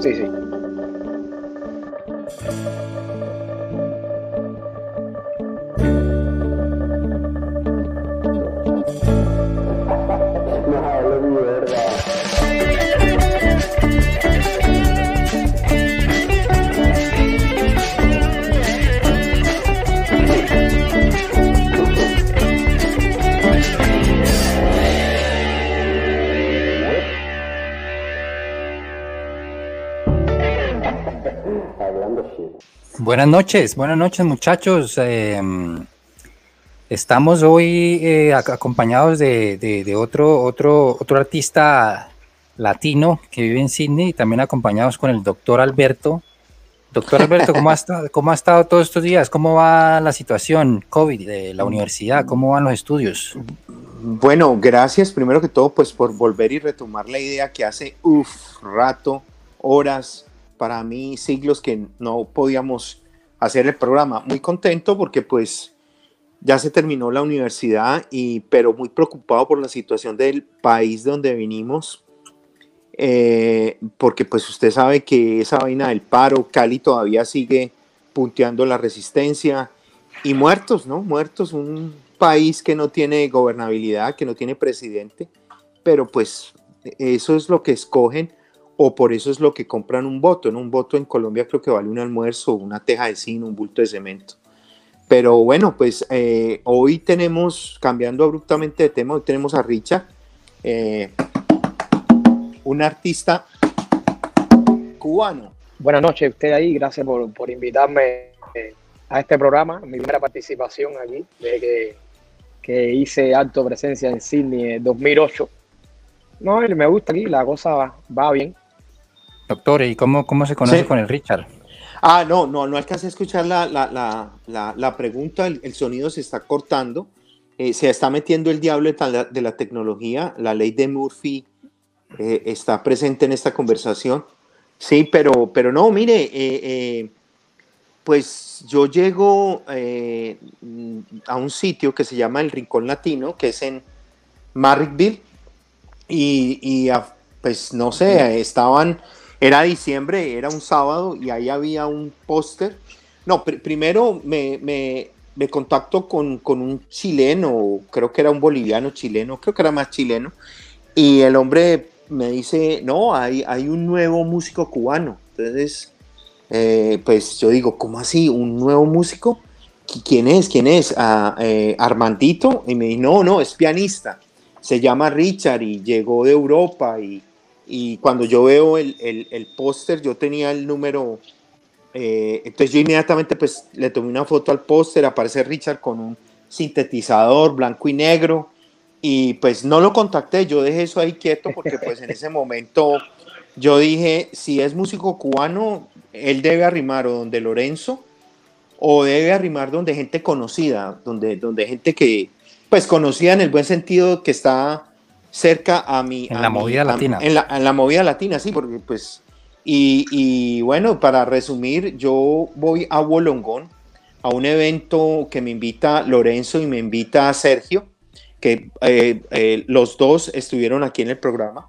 Sí, sí. Buenas noches, buenas noches muchachos. Em, estamos hoy eh, acompañados de, otro, otro, otro artista latino que vive en Sydney y también acompañados con el doctor Alberto. Doctor Alberto, ¿cómo ha, estado, ¿cómo ha estado todos estos días? ¿Cómo va la situación COVID de la universidad? ¿Cómo van los estudios? Bueno, gracias primero que todo pues por volver y retomar la idea que hace, uff, rato, horas, para mí siglos que no podíamos hacer el programa. Muy contento porque pues ya se terminó la universidad y pero muy preocupado por la situación del país donde vinimos. Eh, porque pues usted sabe que esa vaina del paro, Cali todavía sigue punteando la resistencia y muertos, ¿no? Muertos, un país que no tiene gobernabilidad, que no tiene presidente, pero pues eso es lo que escogen o por eso es lo que compran un voto. ¿no? Un voto en Colombia creo que vale un almuerzo, una teja de zinc, un bulto de cemento. Pero bueno, pues eh, hoy tenemos, cambiando abruptamente de tema, hoy tenemos a Richard, eh, un artista cubano. Buenas noches, usted ahí, gracias por, por invitarme eh, a este programa, mi primera participación aquí, desde que, que hice alto presencia en Sydney en 2008. No, me gusta aquí, la cosa va, va bien. Doctor, ¿y cómo, cómo se conoce con el Richard? Ah, no, no, no alcancé a escuchar la, la, la, la pregunta, el, sonido se está cortando, eh, se está metiendo el diablo de la, tecnología, la ley de Murphy eh, está presente en esta conversación. Sí, pero, pero no, mire, eh, pues yo llego a un sitio que se llama el Rincón Latino, que es en Marrickville, y, y pues no sé, estaban era diciembre, era un sábado y ahí había un póster. No, primero me, me, me contacto con, con, un chileno, creo que era un boliviano chileno, creo que era más chileno, y el hombre me dice, no, hay, hay un nuevo músico cubano. Entonces, eh, pues yo digo, ¿cómo así? ¿Un nuevo músico? ¿Quién es? ¿Quién es? Ah, eh, Armandito. Y me dice, no, no, es pianista. Se llama Richard y llegó de Europa y, y cuando yo veo el, el, póster, yo tenía el número, eh, entonces yo inmediatamente pues le tomé una foto al póster, aparece Richard con un sintetizador blanco y negro, y pues no lo contacté, yo dejé eso ahí quieto porque pues en ese momento yo dije, si es músico cubano, él debe arrimar o donde Lorenzo, o debe arrimar donde gente conocida, donde, donde gente que, pues conocida en el buen sentido que está cerca a mi... En la movida latina. En la, movida latina, sí, porque pues... Y, bueno, para resumir, yo voy a Wolongón, a un evento que me invita Lorenzo y me invita Sergio, que eh, eh, los dos estuvieron aquí en el programa.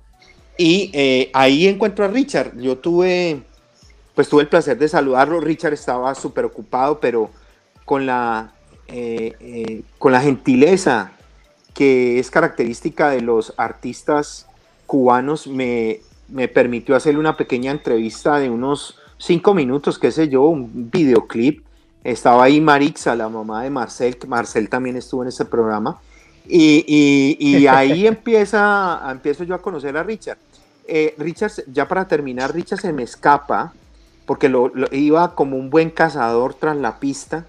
Y eh, ahí encuentro a Richard. Yo tuve, pues tuve el placer de saludarlo. Richard estaba súper ocupado, pero con la, con la gentileza que es característica de los artistas cubanos, me, permitió hacerle una pequeña entrevista de unos cinco minutos, qué sé yo, un videoclip. Estaba ahí Marixa, la mamá de Marcel, Marcel también estuvo en ese programa. Y, ahí empieza, empiezo yo a conocer a Richard. Eh, Richard, ya para terminar, Richard se me escapa porque lo, iba como un buen cazador tras la pista.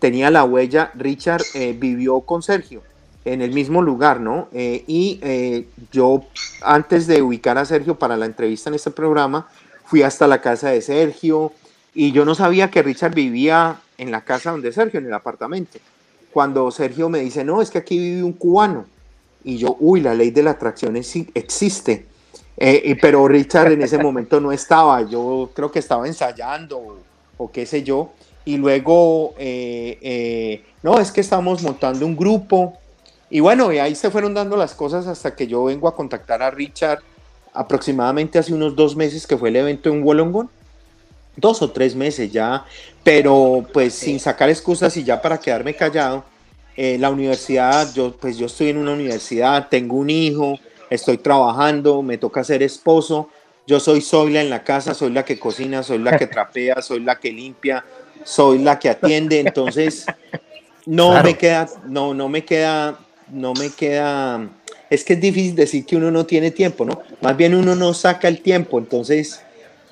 Tenía la huella. Richard eh, vivió con Sergio en el mismo lugar, ¿no? Eh, y eh, yo, antes de ubicar a Sergio para la entrevista en este programa, fui hasta la casa de Sergio y yo no sabía que Richard vivía en la casa donde Sergio, en el apartamento. Cuando Sergio me dice, no, es que aquí vive un cubano. Y yo, uy, la ley de la atracción existe. Eh, pero Richard en ese momento no estaba, yo creo que estaba ensayando o, o qué sé yo. Y luego, no, es que estamos montando un grupo y bueno, y ahí se fueron dando las cosas hasta que yo vengo a contactar a Richard aproximadamente hace unos dos meses que fue el evento en Wollongong. Dos o tres meses ya, pero pues sin sacar excusas y ya para quedarme callado, eh, la universidad, yo pues yo estoy en una universidad, tengo un hijo, estoy trabajando, me toca ser esposo, yo soy Zoila en la casa, soy la que cocina, soy la que trapea, soy la que limpia, soy la que atiende, entonces no me queda, no, no me queda, no me queda, es que es difícil decir que uno no tiene tiempo, ¿no? Más bien uno no saca el tiempo, entonces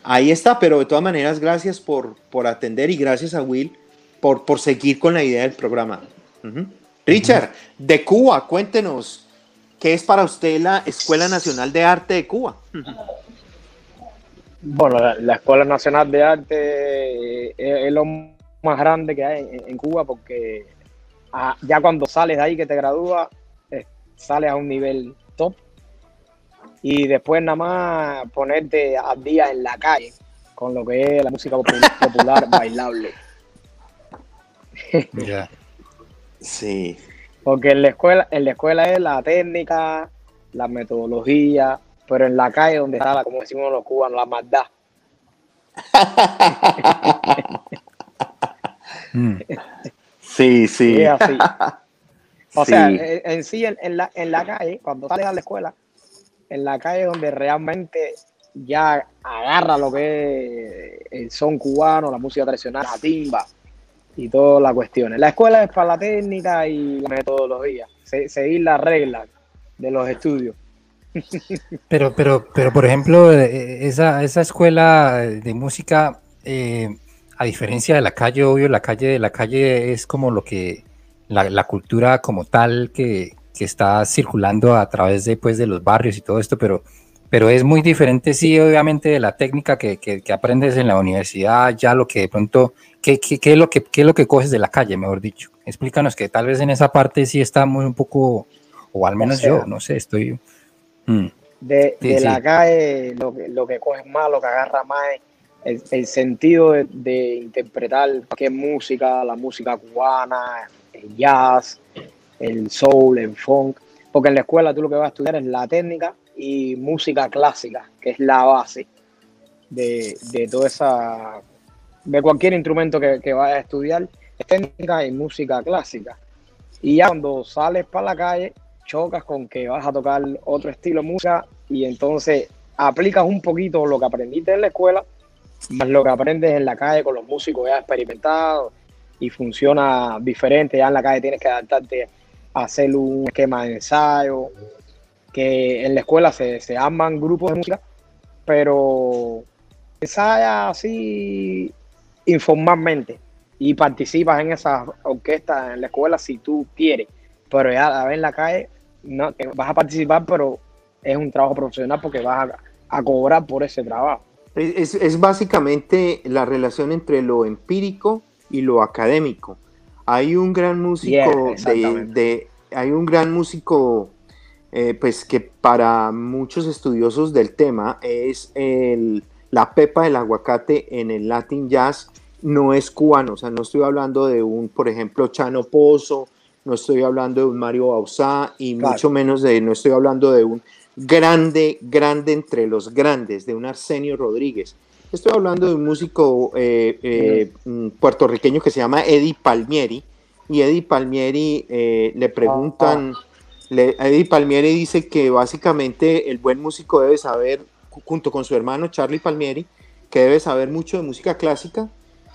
ahí está, pero de todas maneras gracias por, por atender y gracias a Will por, por seguir con la idea del programa. Richard, de Cuba, cuéntenos, ¿qué es para usted la Escuela Nacional de Arte de Cuba? Bueno, la, Escuela Nacional de Arte eh, es, lo más grande que hay en, Cuba porque ah, ya cuando sales de ahí que te gradúas, eh, sales a un nivel top y después nada más ponerte al día en la calle con lo que es la música popular, bailable. Sí. Porque en la escuela, en la escuela es la técnica, la metodología, pero en la calle donde está, como decimos los cubanos, la maldad. sí, sí. O sea, en, sí, en, la, en la calle, cuando sales a la escuela, en la calle donde realmente ya agarra lo que es el son cubano, la música tradicional, la timba y todas las cuestiones. La escuela es para la técnica y la metodología, seguir las reglas de los estudios. Pero, pero, pero por ejemplo, eh, esa, esa escuela de música, eh, a diferencia de la calle, obvio, la calle, la calle es como lo que, la, la cultura como tal que, que, está circulando a través de, pues, de los barrios y todo esto, pero, pero es muy diferente, sí, obviamente, de la técnica que, que, que aprendes en la universidad, ya lo que de pronto, ¿qué, qué, qué es lo que, qué es lo que coges de la calle, mejor dicho? Explícanos que tal vez en esa parte sí estamos un poco, o al menos yo, no sé, estoy Mm. De, la calle, lo que, lo que coge más, lo que agarra más es el, sentido de, interpretar qué música, la música cubana, el jazz, el soul, el funk. Porque en la escuela tú lo que vas a estudiar es la técnica y música clásica, que es la base de, de toda esa. de cualquier instrumento que, que vayas a estudiar, es técnica y música clásica. Y ya cuando sales para la calle, chocas con que vas a tocar otro estilo de música y entonces aplicas un poquito lo que aprendiste en la escuela, más lo que aprendes en la calle con los músicos ya experimentados y funciona diferente. Ya en la calle tienes que adaptarte a hacer un esquema de ensayo, que en la escuela se, se arman grupos de música, pero ensaya así informalmente y participas en esas orquestas en la escuela si tú quieres, pero ya a ver en la calle no, vas a participar, pero es un trabajo profesional porque vas a, cobrar por ese trabajo. Es, básicamente la relación entre lo empírico y lo académico. Hay un gran músico de, hay un gran músico eh, pues que para muchos estudiosos del tema es el, la pepa del aguacate en el Latin Jazz. No es cubano, o sea, no estoy hablando de un, por ejemplo, Chano Pozo, no estoy hablando de un Mario Bausá y mucho menos de, no estoy hablando de un grande, grande entre los grandes, de un Arsenio Rodríguez. Estoy hablando de un músico eh, eh, mm, puertorriqueño que se llama Eddie Palmieri. Y Eddie Palmieri eh, le preguntan, Eddie Palmieri dice que básicamente el buen músico debe saber, junto con su hermano Charlie Palmieri, que debe saber mucho de música clásica,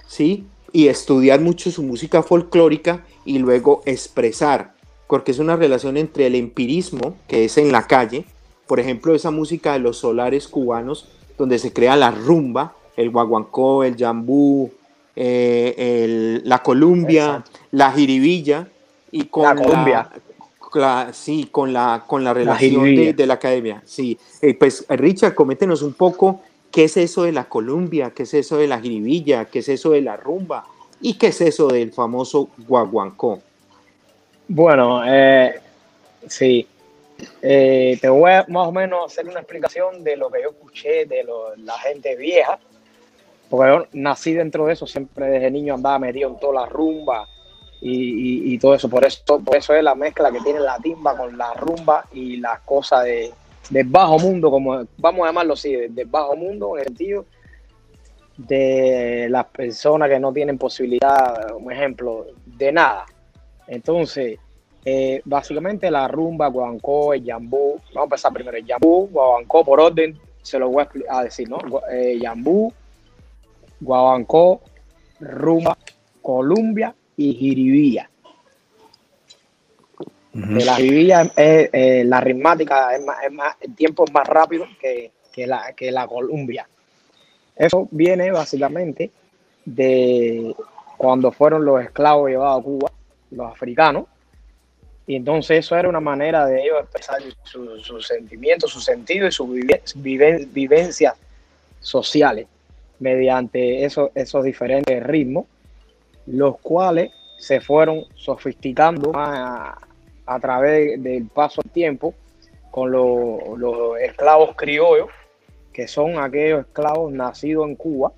¿sí? Y estudiar mucho su música folclórica y luego expresar, porque es una relación entre el empirismo, que es en la calle, por ejemplo, esa música de los solares cubanos, donde se crea la rumba, el guaguancó, el jambú, eh, la columbia, la jiribilla, y con la Colombia. sí, con la, con la relación de, la academia. Sí, eh, pues Richard, coméntenos un poco qué es eso de la columbia, qué es eso de la jiribilla, qué es eso de la rumba, ¿Y qué es eso del famoso guaguancó? Bueno, eh, sí. Eh, te voy a más o menos hacer una explicación de lo que yo escuché de la gente vieja, porque yo nací dentro de eso, siempre desde niño andaba metido en toda la rumba y, todo eso. Por eso, por eso es la mezcla que tiene la timba con la rumba y la cosa de, del bajo mundo, como vamos a llamarlo así, del bajo mundo, en el sentido de las personas que no tienen posibilidad, un ejemplo, de nada. Entonces, eh, básicamente la rumba, guabancó, el yambú, vamos a empezar primero, el yambú, guabancó, por orden, se lo voy a, decir, ¿no? Eh, yambú, guabancó, rumba, columbia y jiribilla. La jiribilla, eh, la ritmática es más, es más, el tiempo es más rápido que, que, la, que la columbia. Eso viene básicamente de cuando fueron los esclavos llevados a Cuba, los africanos, y entonces eso era una manera de ellos expresar sus sentimientos, sus sentidos y sus vivencias sociales mediante esos, esos diferentes ritmos, los cuales se fueron sofisticando a, través del paso del tiempo con los esclavos criollos que son aquellos esclavos nacidos en Cuba,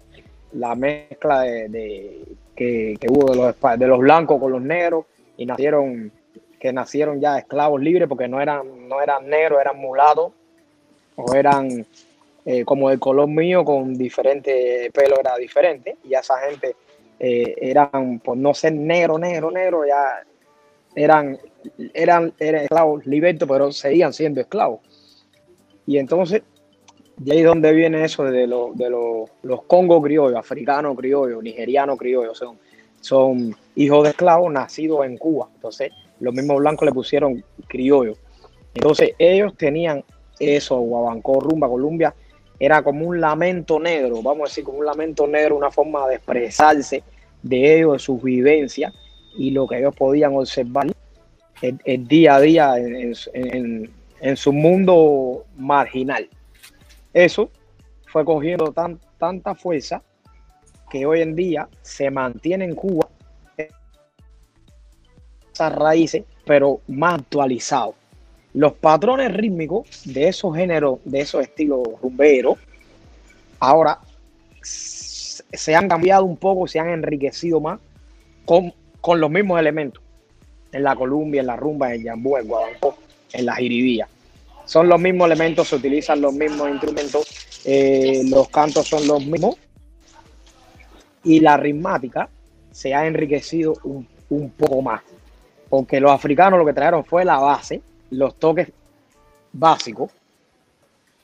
la mezcla de, que, hubo de los, de los blancos con los negros y nacieron que nacieron ya esclavos libres porque no eran no eran negros, eran mulatos o eran eh, como el color mío con diferente pelo era diferente y esa gente eh, eran por no ser negro, negro, negro ya eran eran, eran esclavos libertos pero seguían siendo esclavos y entonces de ahí donde viene eso de, lo, de los Congo criollos, africanos criollos, nigerianos criollos, son, son hijos de esclavos nacidos en Cuba. Entonces, los mismos blancos le pusieron criollos. Entonces, ellos tenían eso, Guabancó, Rumba, Columbia, era como un lamento negro, vamos a decir, como un lamento negro, una forma de expresarse de ellos, de sus vivencias y lo que ellos podían observar el, día a día en, en su mundo marginal. Eso fue cogiendo tan, tanta fuerza que hoy en día se mantiene en Cuba raíces, pero más actualizados. Los patrones rítmicos de esos géneros, de esos estilos rumberos, ahora se han cambiado un poco, se han enriquecido más con, con los mismos elementos. En la Columbia, en la rumba, en el yambú, en Guadalajara, en la jiribía son los mismos elementos, se utilizan los mismos instrumentos, eh, los cantos son los mismos y la ritmática se ha enriquecido un, poco más, porque los africanos lo que trajeron fue la base, los toques básicos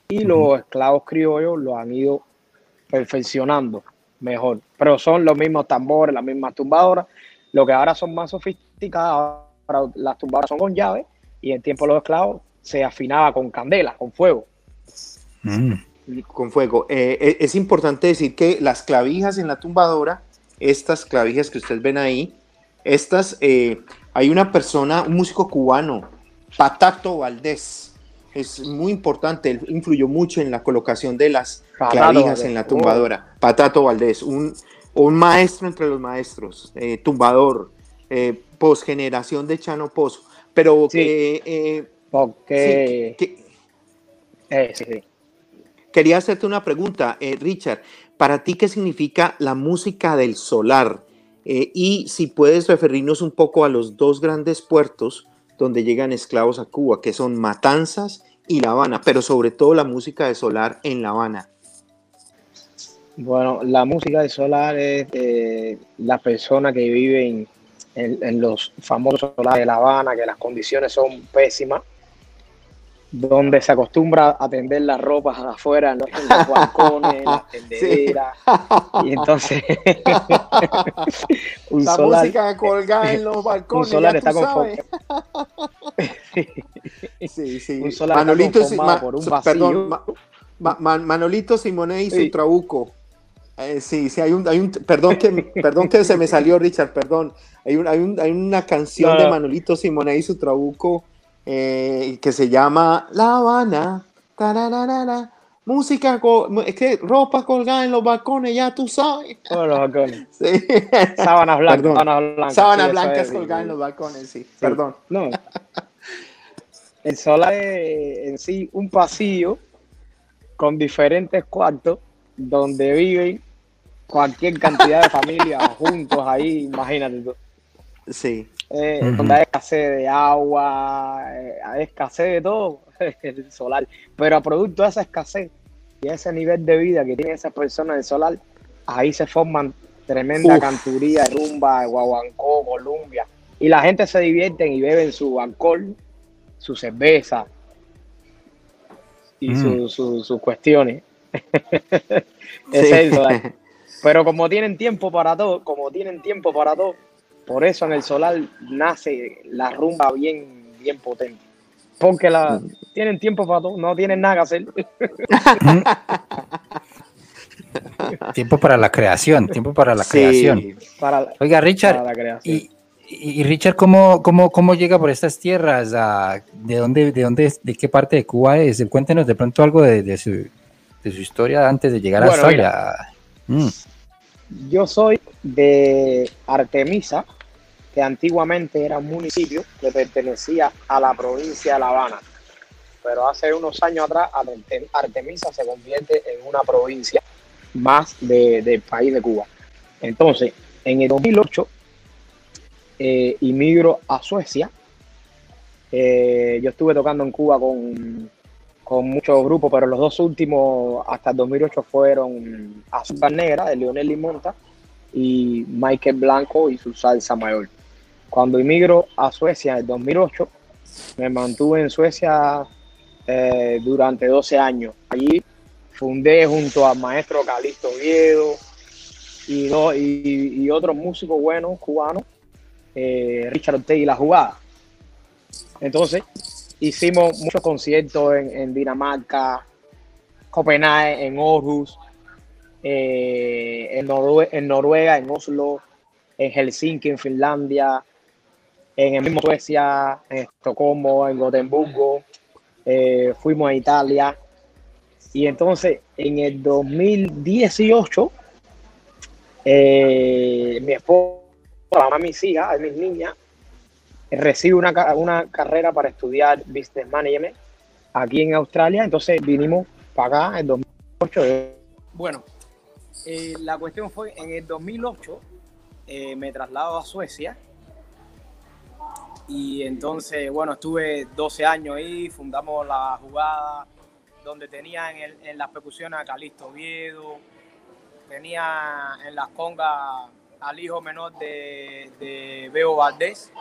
y los esclavos criollos lo han ido perfeccionando mejor, pero son los mismos tambores, las mismas tumbadoras, lo que ahora son más sofisticadas, ahora las tumbadoras son con llave y en tiempo de los esclavos se afinaba con candela, con fuego. Mm. Con fuego. Eh, eh, es importante decir que las clavijas en la tumbadora, estas clavijas que ustedes ven ahí, estas, eh, hay una persona, un músico cubano, Patato Valdés, es muy importante, él influyó mucho en la colocación de las clavijas en la tumbadora. Oh. Patato Valdés, un, un, maestro entre los maestros, tumbador, posgeneración de Chano Pozo. Pero que porque... Eh, Quería hacerte una pregunta, eh, Richard. ¿Para ti qué significa la música del solar? Eh, y si puedes referirnos un poco a los dos grandes puertos donde llegan esclavos a Cuba, que son Matanzas y La Habana, pero sobre todo la música de solar en La Habana. Bueno, la música de solar es la persona que vive en, en, los famosos solares de La Habana, que las condiciones son pésimas donde se acostumbra a tender las ropas afuera, en los, balcones, en las tendederas. Y entonces. un la música colgada en los balcones. Un solar está con sí, sí. Un solar Manolito, está por un perdón, Manolito Simone y su trabuco. Eh, sí, sí, hay un, hay un perdón que, perdón que se me salió, Richard, perdón. Hay, un, hay, un, hay una canción de Manolito Simone y su trabuco eh, que se llama La Habana. Música, es que ropa colgada en los balcones, ya tú sabes. Oh, los balcones. Sábanas blancas. Sábanas blancas, sábanas blancas colgadas en los balcones, sí. Perdón. No. El solar es en sí un pasillo con diferentes cuartos donde viven cualquier cantidad de familias juntos ahí, imagínate tú. Sí eh, donde hay escasez de agua, eh, hay escasez de todo. el solar. Pero a producto de esa escasez y ese nivel de vida que tienen esas personas del solar, ahí se forman tremenda canturía, rumba, guaguancó, Colombia. Y la gente se divierte y beben su alcohol, su cerveza y mm. sus cuestiones. es Pero como tienen tiempo para todo, como tienen tiempo para todo, por eso en el solar nace la rumba bien, bien potente. Porque la, tienen tiempo para todo, no tienen nada que hacer. tiempo para la creación, tiempo para la creación. Oiga, Richard, y, Richard, ¿cómo, cómo, cómo llega por estas tierras? ¿De dónde, de dónde, de qué parte de Cuba es? Cuéntenos de pronto algo de, su, de su, historia antes de llegar a Australia. Yo soy de Artemisa, que antiguamente era un municipio que pertenecía a la provincia de La Habana. Pero hace unos años atrás Artemisa se convierte en una provincia más del país de Cuba. Entonces, en el 2008 eh, inmigro a Suecia. Eh, yo estuve tocando en Cuba con, con muchos grupos, pero los dos últimos hasta el 2008 fueron Azúcar Negra de Leonel Limonta y Michael Blanco y su salsa mayor. Cuando inmigro a Suecia en 2008, me mantuve en Suecia eh, durante 12 años. Allí fundé junto al maestro Calixto Oviedo y, y, otros músicos buenos cubanos, eh, Richard Ortega y La Jugada. Entonces, hicimos muchos conciertos en, Dinamarca, Copenhague, en Aarhus, eh, en, en Noruega, en Oslo, en Helsinki, en Finlandia, en el mismo Suecia, en Estocolmo, en Gotemburgo, eh, fuimos a Italia. Y entonces en el 2018, eh, mi esposa, mamá, mis hijas, mis niñas, recibe una, una carrera para estudiar Business Management aquí en Australia. Entonces vinimos para acá en 2008. Bueno, eh, la cuestión fue en el 2008 me traslado a Suecia y entonces, bueno, estuve 12 años ahí, fundamos la jugada donde tenía en, las percusiones a Calixto Oviedo, tenía en las congas al hijo menor de, de Beo Valdés,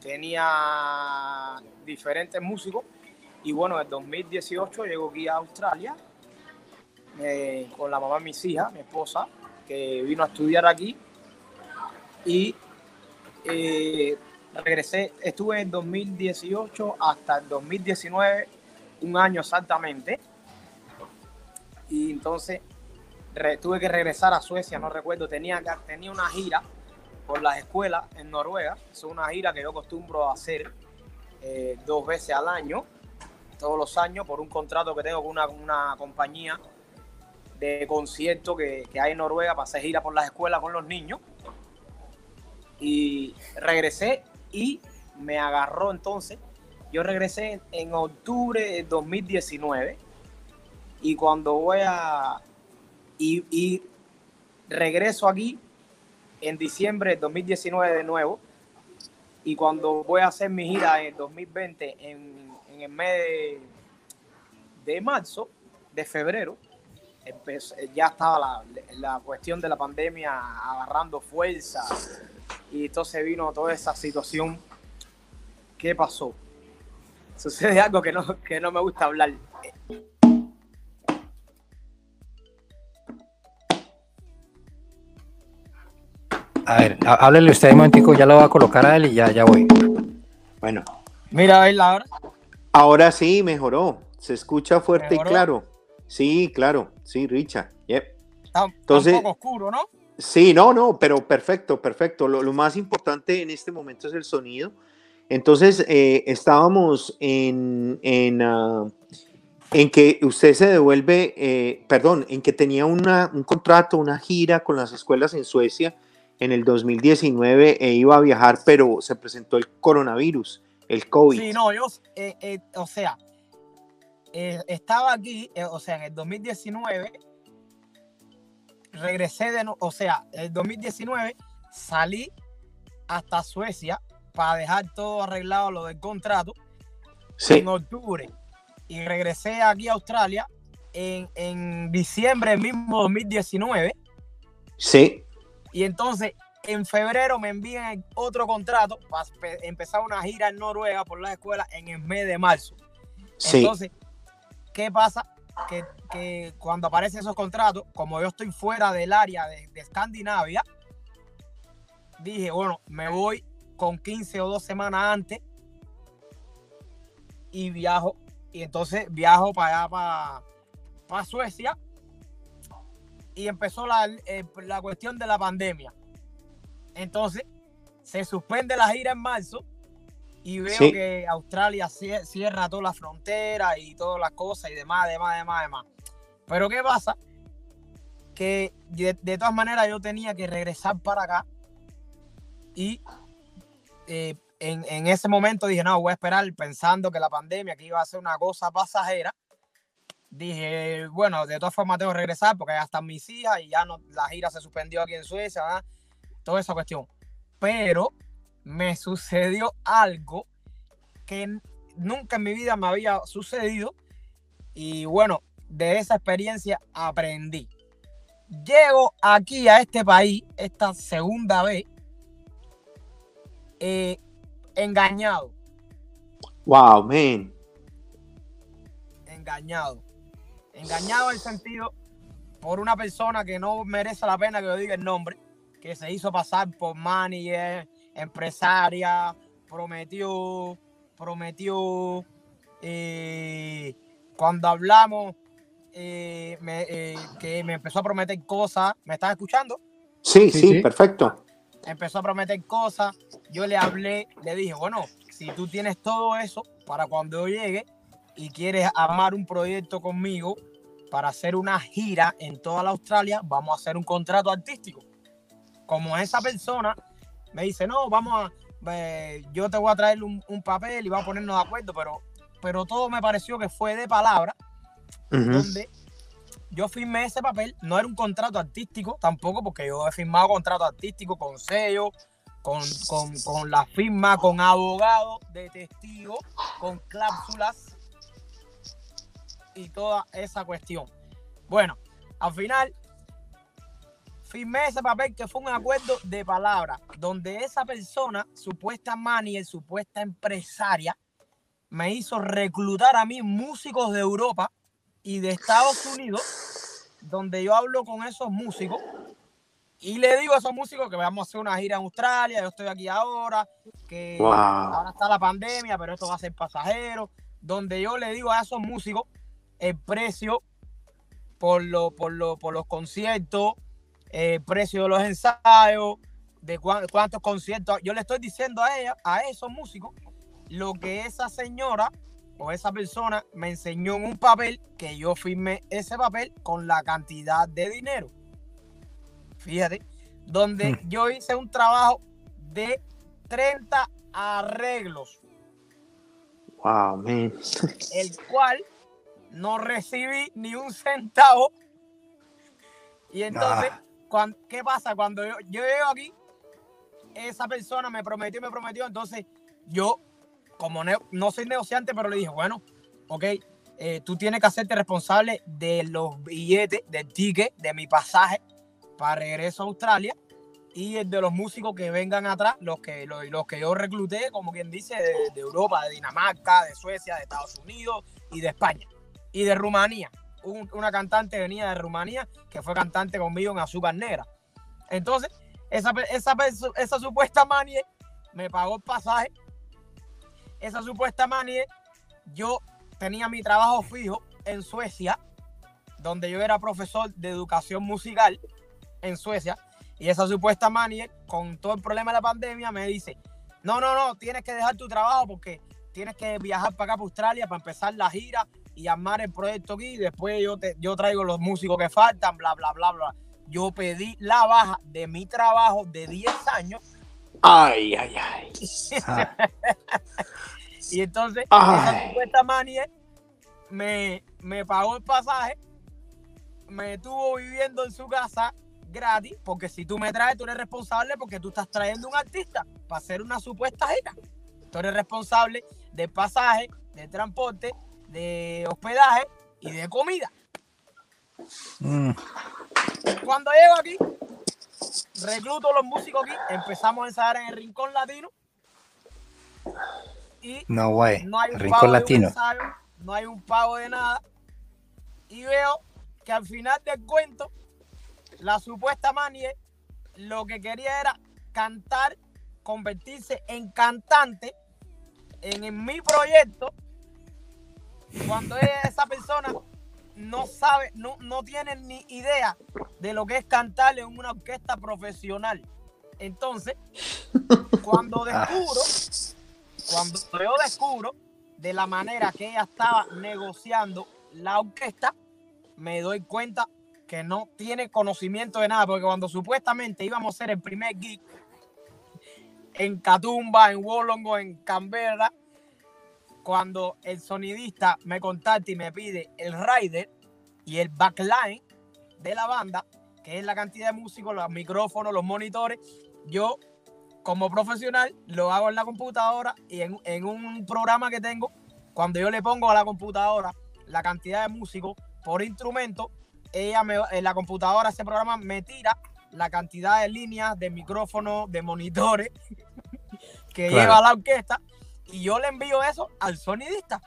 tenía diferentes músicos y bueno, en 2018 llegó aquí a Australia eh, con la mamá de mis hijas, mi esposa, que vino a estudiar aquí y eh, regresé, estuve en 2018 hasta el 2019, un año exactamente. Y entonces tuve que regresar a Suecia, no recuerdo, tenía, tenía una gira por las escuelas en Noruega. Es una gira que yo acostumbro a hacer eh, dos veces al año, todos los años, por un contrato que tengo con una, una compañía de concierto que, que hay en Noruega para hacer gira por las escuelas con los niños. Y regresé y me agarró entonces. Yo regresé en octubre de 2019 y cuando voy a... Y, regreso aquí en diciembre de 2019 de nuevo y cuando voy a hacer mi gira en 2020 en, en el mes de, marzo, de febrero, ya estaba la, la, cuestión de la pandemia agarrando fuerza y entonces vino toda esa situación. ¿Qué pasó? Sucede algo que no, que no me gusta hablar. A ver, háblele usted un momentico, ya lo voy a colocar a él y ya, ya voy. Bueno. Mira, a ahora. Ahora sí, mejoró. Se escucha fuerte y claro. Sí, claro. Sí, Richard. Entonces, un poco oscuro, ¿no? Sí, no, no, pero perfecto, perfecto. Lo, más importante en este momento es el sonido. Entonces, eh, estábamos en, en, ah, en, que usted se devuelve, eh, perdón, en que tenía una, un contrato, una gira con las escuelas en Suecia en el 2019 e iba a viajar, pero se presentó el coronavirus, el COVID. Sí, no, yo, eh, o sea, estaba aquí, o sea, en el 2019 regresé de, o sea, el 2019 salí hasta Suecia para dejar todo arreglado lo del contrato en octubre y regresé aquí a Australia en, en diciembre mismo 2019. Sí. Y entonces en febrero me envían otro contrato para empezar una gira en Noruega por las escuelas en el mes de marzo. Sí. Entonces, ¿qué pasa? Que, que, cuando aparecen esos contratos, como yo estoy fuera del área de, de Escandinavia, dije, bueno, me voy con 15 o dos semanas antes y viajo. Y entonces viajo para allá, para, para Suecia. Y empezó la, eh, la cuestión de la pandemia. Entonces, se suspende la gira en marzo y veo que Australia cierra toda la frontera y todas las cosas y demás, demás, demás, demás. Pero ¿qué pasa? Que de, todas maneras yo tenía que regresar para acá y eh, en, en, ese momento dije, no, voy a esperar pensando que la pandemia que iba a ser una cosa pasajera. Dije, bueno, de todas formas tengo que regresar porque ya están mis hijas y ya no, la gira se suspendió aquí en Suecia. ¿verdad? toda esa cuestión. Pero me sucedió algo que nunca en mi vida me había sucedido y bueno, de esa experiencia aprendí. Llego aquí a este país, esta segunda vez, eh, engañado. Wow, man. Engañado. Engañado en el sentido por una persona que no merece la pena que yo diga el nombre que se hizo pasar por manager, empresaria, prometió, prometió, eh, cuando hablamos, eh, eh, que me empezó a prometer cosas, ¿me estás escuchando? Sí, sí, perfecto. Empezó a prometer cosas, yo le hablé, le dije, bueno, si tú tienes todo eso para cuando yo llegue y quieres armar un proyecto conmigo para hacer una gira en toda la Australia, vamos a hacer un contrato artístico. Como esa persona me dice, no, vamos a, eh, yo te voy a traer un, papel y vamos a ponernos de acuerdo, pero, pero todo me pareció que fue de palabra, donde yo firmé ese papel, no era un contrato artístico tampoco, porque yo he firmado contrato artístico con sello, con, con la firma, con abogado de testigo, con cláusulas y toda esa cuestión. Bueno, al final firmé ese papel que fue un acuerdo de palabra, donde esa persona, supuesta manager, supuesta empresaria, me hizo reclutar a mí músicos de Europa y de Estados Unidos, donde yo hablo con esos músicos y le digo a esos músicos que vamos a hacer una gira en Australia, yo estoy aquí ahora, que ahora está la pandemia, pero esto va a ser pasajero, donde yo le digo a esos músicos el precio por, lo, por, lo, por los conciertos, el precio de los ensayos, de cuántos conciertos. Yo le estoy diciendo a ella, a esos músicos, lo que esa señora o esa persona me enseñó en un papel que yo firmé ese papel con la cantidad de dinero. Fíjate, donde hmm. yo hice un trabajo de 30 arreglos. Wow, man. El cual no recibí ni un centavo. Y entonces ah. ¿qué pasa? Cuando yo, yo llego aquí, esa persona me prometió, me prometió, entonces yo, como no soy negociante, pero le dije, bueno, ok, eh, tú tienes que hacerte responsable de los billetes, del ticket, de mi pasaje para regreso a Australia y de los músicos que vengan atrás, los que, los, que yo recluté, como quien dice, de, Europa, de Dinamarca, de Suecia, de Estados Unidos y de España y de Rumanía una cantante venía de Rumanía que fue cantante conmigo en Azúcar Negra. Entonces, esa, esa, esa supuesta manie me pagó el pasaje. Esa supuesta manie, yo tenía mi trabajo fijo en Suecia, donde yo era profesor de educación musical en Suecia. Y esa supuesta manie, con todo el problema de la pandemia, me dice, no, no, no, tienes que dejar tu trabajo porque tienes que viajar para acá, para Australia, para empezar la gira y armar el proyecto aquí. Después yo, te, yo traigo los músicos que faltan, bla, bla, bla, bla. Yo pedí la baja de mi trabajo de 10 años. Ay, ay, ay. y entonces, esa supuesta manie me, me pagó el pasaje, me estuvo viviendo en su casa gratis, porque si tú me traes, tú eres responsable porque tú estás trayendo un artista para hacer una supuesta gira. Tú eres responsable del pasaje, de transporte, de hospedaje y de comida. Mm, Cuando llego aquí, recluto los músicos aquí, empezamos a ensayar en el Rincón Latino y no, güey. no hay un Rincón pago de un Latino. ensayo, no hay un pago de nada. Y veo que al final del cuento, la supuesta manie lo que quería era cantar, convertirse en cantante en, en mi proyecto. Cuando esa persona no sabe, no, no tiene ni idea de lo que es cantar en una orquesta profesional. Entonces, cuando descubro, cuando yo descubro de la manera que ella estaba negociando la orquesta, me doy cuenta que no tiene conocimiento de nada, porque cuando supuestamente íbamos a hacer el primer gig en Catumba, en Wolongo, en Canberra, cuando el sonidista me contacta y me pide el rider y el backline de la banda, que es la cantidad de músicos, los micrófonos, los monitores, yo como profesional lo hago en la computadora y en, en un programa que tengo, cuando yo le pongo a la computadora la cantidad de músicos por instrumento, ella me, en la computadora, ese programa me tira la cantidad de líneas, de micrófonos, de monitores que Claro. lleva la orquesta y yo le envío eso al sonidista.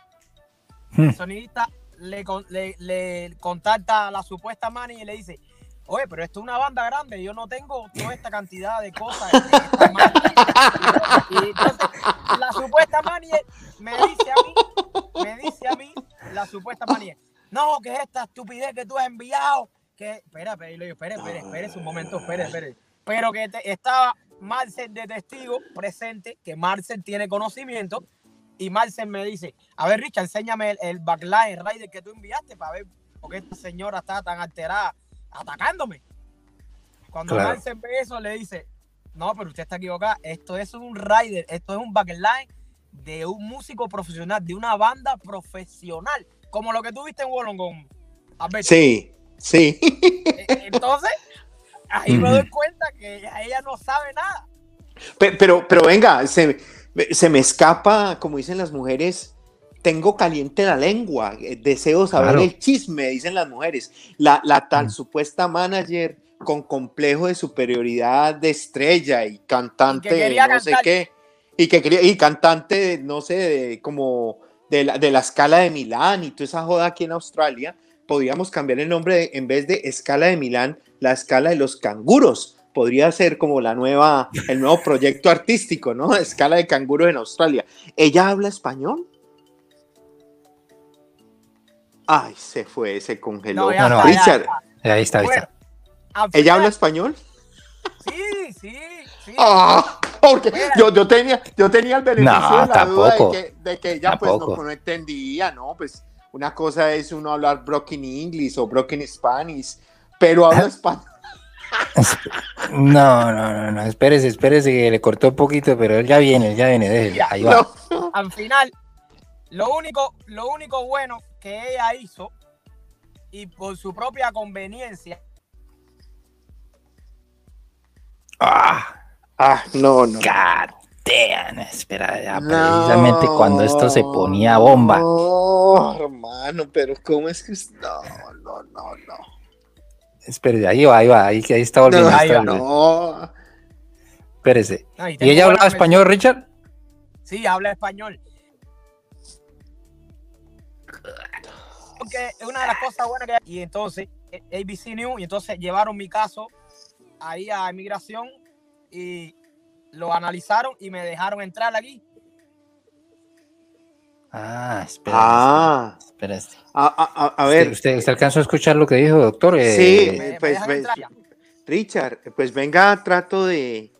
Hmm. El sonidista le, le, le contacta a la supuesta manager y le dice, oye, pero esto es una banda grande, yo no tengo toda esta cantidad de cosas. en esta máquina". y entonces la supuesta manager me dice a mí, me dice a mí, la supuesta manager, no, que es esta estupidez que tú has enviado, que, espera, espera, espere, espere, espere un momento, espere, espere. Pero que te- estaba Marcel de testigo presente, que Marcel tiene conocimiento, y Marcel me dice, a ver, Richard, enséñame el, el backline rider que tú enviaste para ver por qué esta señora está tan alterada atacándome. Cuando Claro. Marcel ve eso, le dice, no, pero usted está equivocada, esto es un rider, esto es un backline de un músico profesional, de una banda profesional, como lo que tuviste en Wollongong. Sí, sí. E- Entonces, ahí me doy cuenta que ella, no sabe nada. Pe- Pero, pero venga, se, se me escapa, como dicen las mujeres, tengo caliente la lengua, eh, deseo saber Claro. el chisme, dicen las mujeres. La, la tal Mm. supuesta manager con complejo de superioridad de estrella y cantante, Y que quería no sé qué, y que quería, y cantante, no sé, de, como de la, de la escala de Milán y toda esa joda aquí en Australia, podríamos cambiar el nombre de- en vez de escala de Milán, la escala de los canguros. Podría ser como la nueva, el nuevo proyecto artístico, ¿no? Escala de canguros en Australia. ¿Ella habla español? Ay, se fue, se congeló. No, ya No, no, está, ya Richard. Ahí está, ahí está. ¿ella habla español? Sí, sí, sí. Ah, porque yo, yo tenía, yo tenía el beneficio No, de la duda de que, de que ella pues no, no entendía, ¿no? Pues una cosa es uno hablar broken English o broken Spanish, pero habla español. No, no, no, no, espérese, espérese que le cortó un poquito, pero él ya viene, él ya viene, déjele, ahí va. No. Al final, lo único, lo único bueno que ella hizo, y por su propia conveniencia, Ah, Ah, no, no. God damn, espera, ya, precisamente cuando esto se ponía bomba. No, hermano, pero ¿cómo es que? No, no, no, no. Espérese, ahí va, ahí va, ahí, ahí está volviendo. No, ahí está va. volviendo. no. Espérese. Ay, ¿Y ella hablaba español, Richard? Sí, habla español. Porque es una de las cosas buenas que hay. Y entonces, eh, ABC News, y entonces llevaron mi caso ahí a inmigración y lo analizaron y me dejaron entrar aquí. Ah, espérese. Ah, espérese. a, a- a- a ¿Usted, ver, usted, usted alcanzó a escuchar lo que dijo, doctor? Eh, Sí. Me pues, pues, ya. Richard, pues venga, trato de,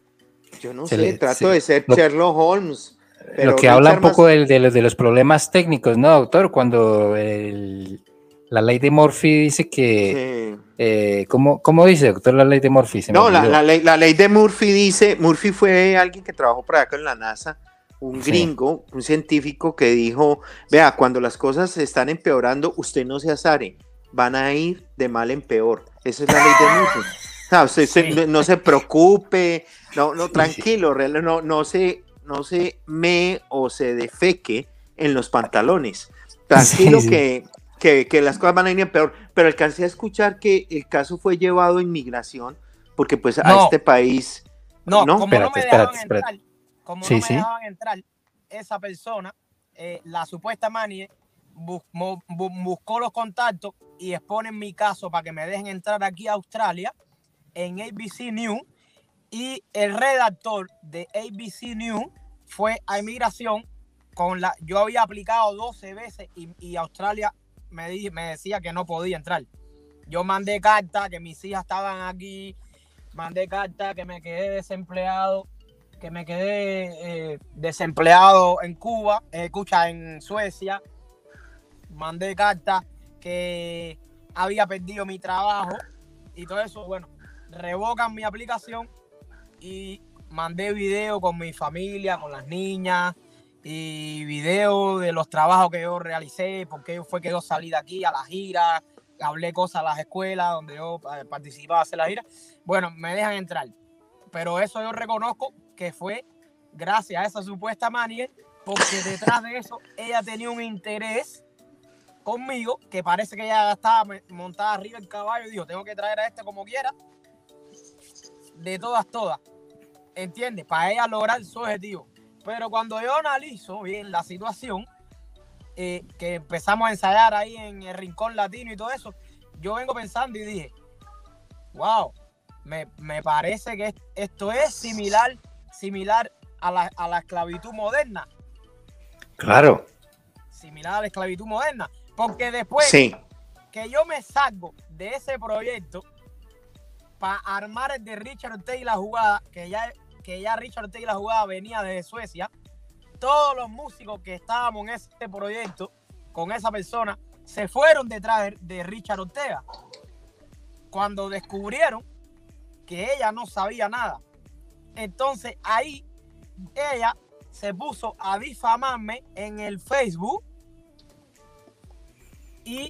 yo no Se sé, le- trato se- de ser lo- Sherlock Holmes. pero lo que habla un más- poco de, los, de los problemas técnicos, ¿no, doctor? Cuando el- la ley de Murphy dice que... Sí. eh, ¿cómo, cómo dice, doctor, la ley de Murphy? Se No, la ley, la ley de Murphy dice, Murphy fue alguien que trabajó por acá en la NASA, un Sí. gringo, un científico que dijo, vea, cuando las cosas se están empeorando, usted no se azare, van a ir de mal en peor. Esa es la ley de Murphy. O sea, usted Sí. no, no se preocupe, no, no, tranquilo, real- no, no se, no se me o se defeque en los pantalones. Tranquilo que, que, las cosas van a ir peor, pero alcancé a escuchar que el caso fue llevado a inmigración porque pues a este país... No, no, como no me dejaban entrar, como no me dejaban entrar, esa persona, eh, la supuesta manie, buscó los contactos y exponen mi caso para que me dejen entrar aquí a Australia en ABC News. Y el redactor de ABC News fue a inmigración con la yo había aplicado 12 veces y, Australia me, me decía que no podía entrar. Yo mandé carta que mis hijas estaban aquí, mandé carta que me quedé desempleado, que me quedé eh, desempleado en Cuba, eh, escucha, en Suecia, mandé carta que había perdido mi trabajo y todo eso, bueno, revocan mi aplicación y mandé video con mi familia, con las niñas y video de los trabajos que yo realicé, porque fue que yo salí de aquí a la gira, hablé cosas a las escuelas donde yo eh, participaba hacer la gira. Bueno, me dejan entrar, pero eso yo reconozco que fue gracias a esa supuesta manager, porque detrás de eso ella tenía un interés conmigo, que parece que ella estaba montada arriba del caballo y dijo, tengo que traer a este como quiera, de todas, todas, ¿entiendes? Para ella lograr su objetivo. Pero cuando yo analizo bien la situación, eh, que empezamos a ensayar ahí en el Rincón Latino y todo eso, yo vengo pensando y dije, wow, me, me parece que esto es similar, similar a la, a la esclavitud moderna. Claro. Similar a la esclavitud moderna. Porque después que yo me salgo de ese proyecto para armar el de Richard Ortega y la jugada, que ya, que ya Richard Ortega y la jugada venía desde Suecia, todos los músicos que estábamos en ese proyecto con esa persona se fueron detrás de Richard Ortega. Cuando descubrieron que ella no sabía nada. Entonces ahí ella se puso a difamarme en el Facebook. Y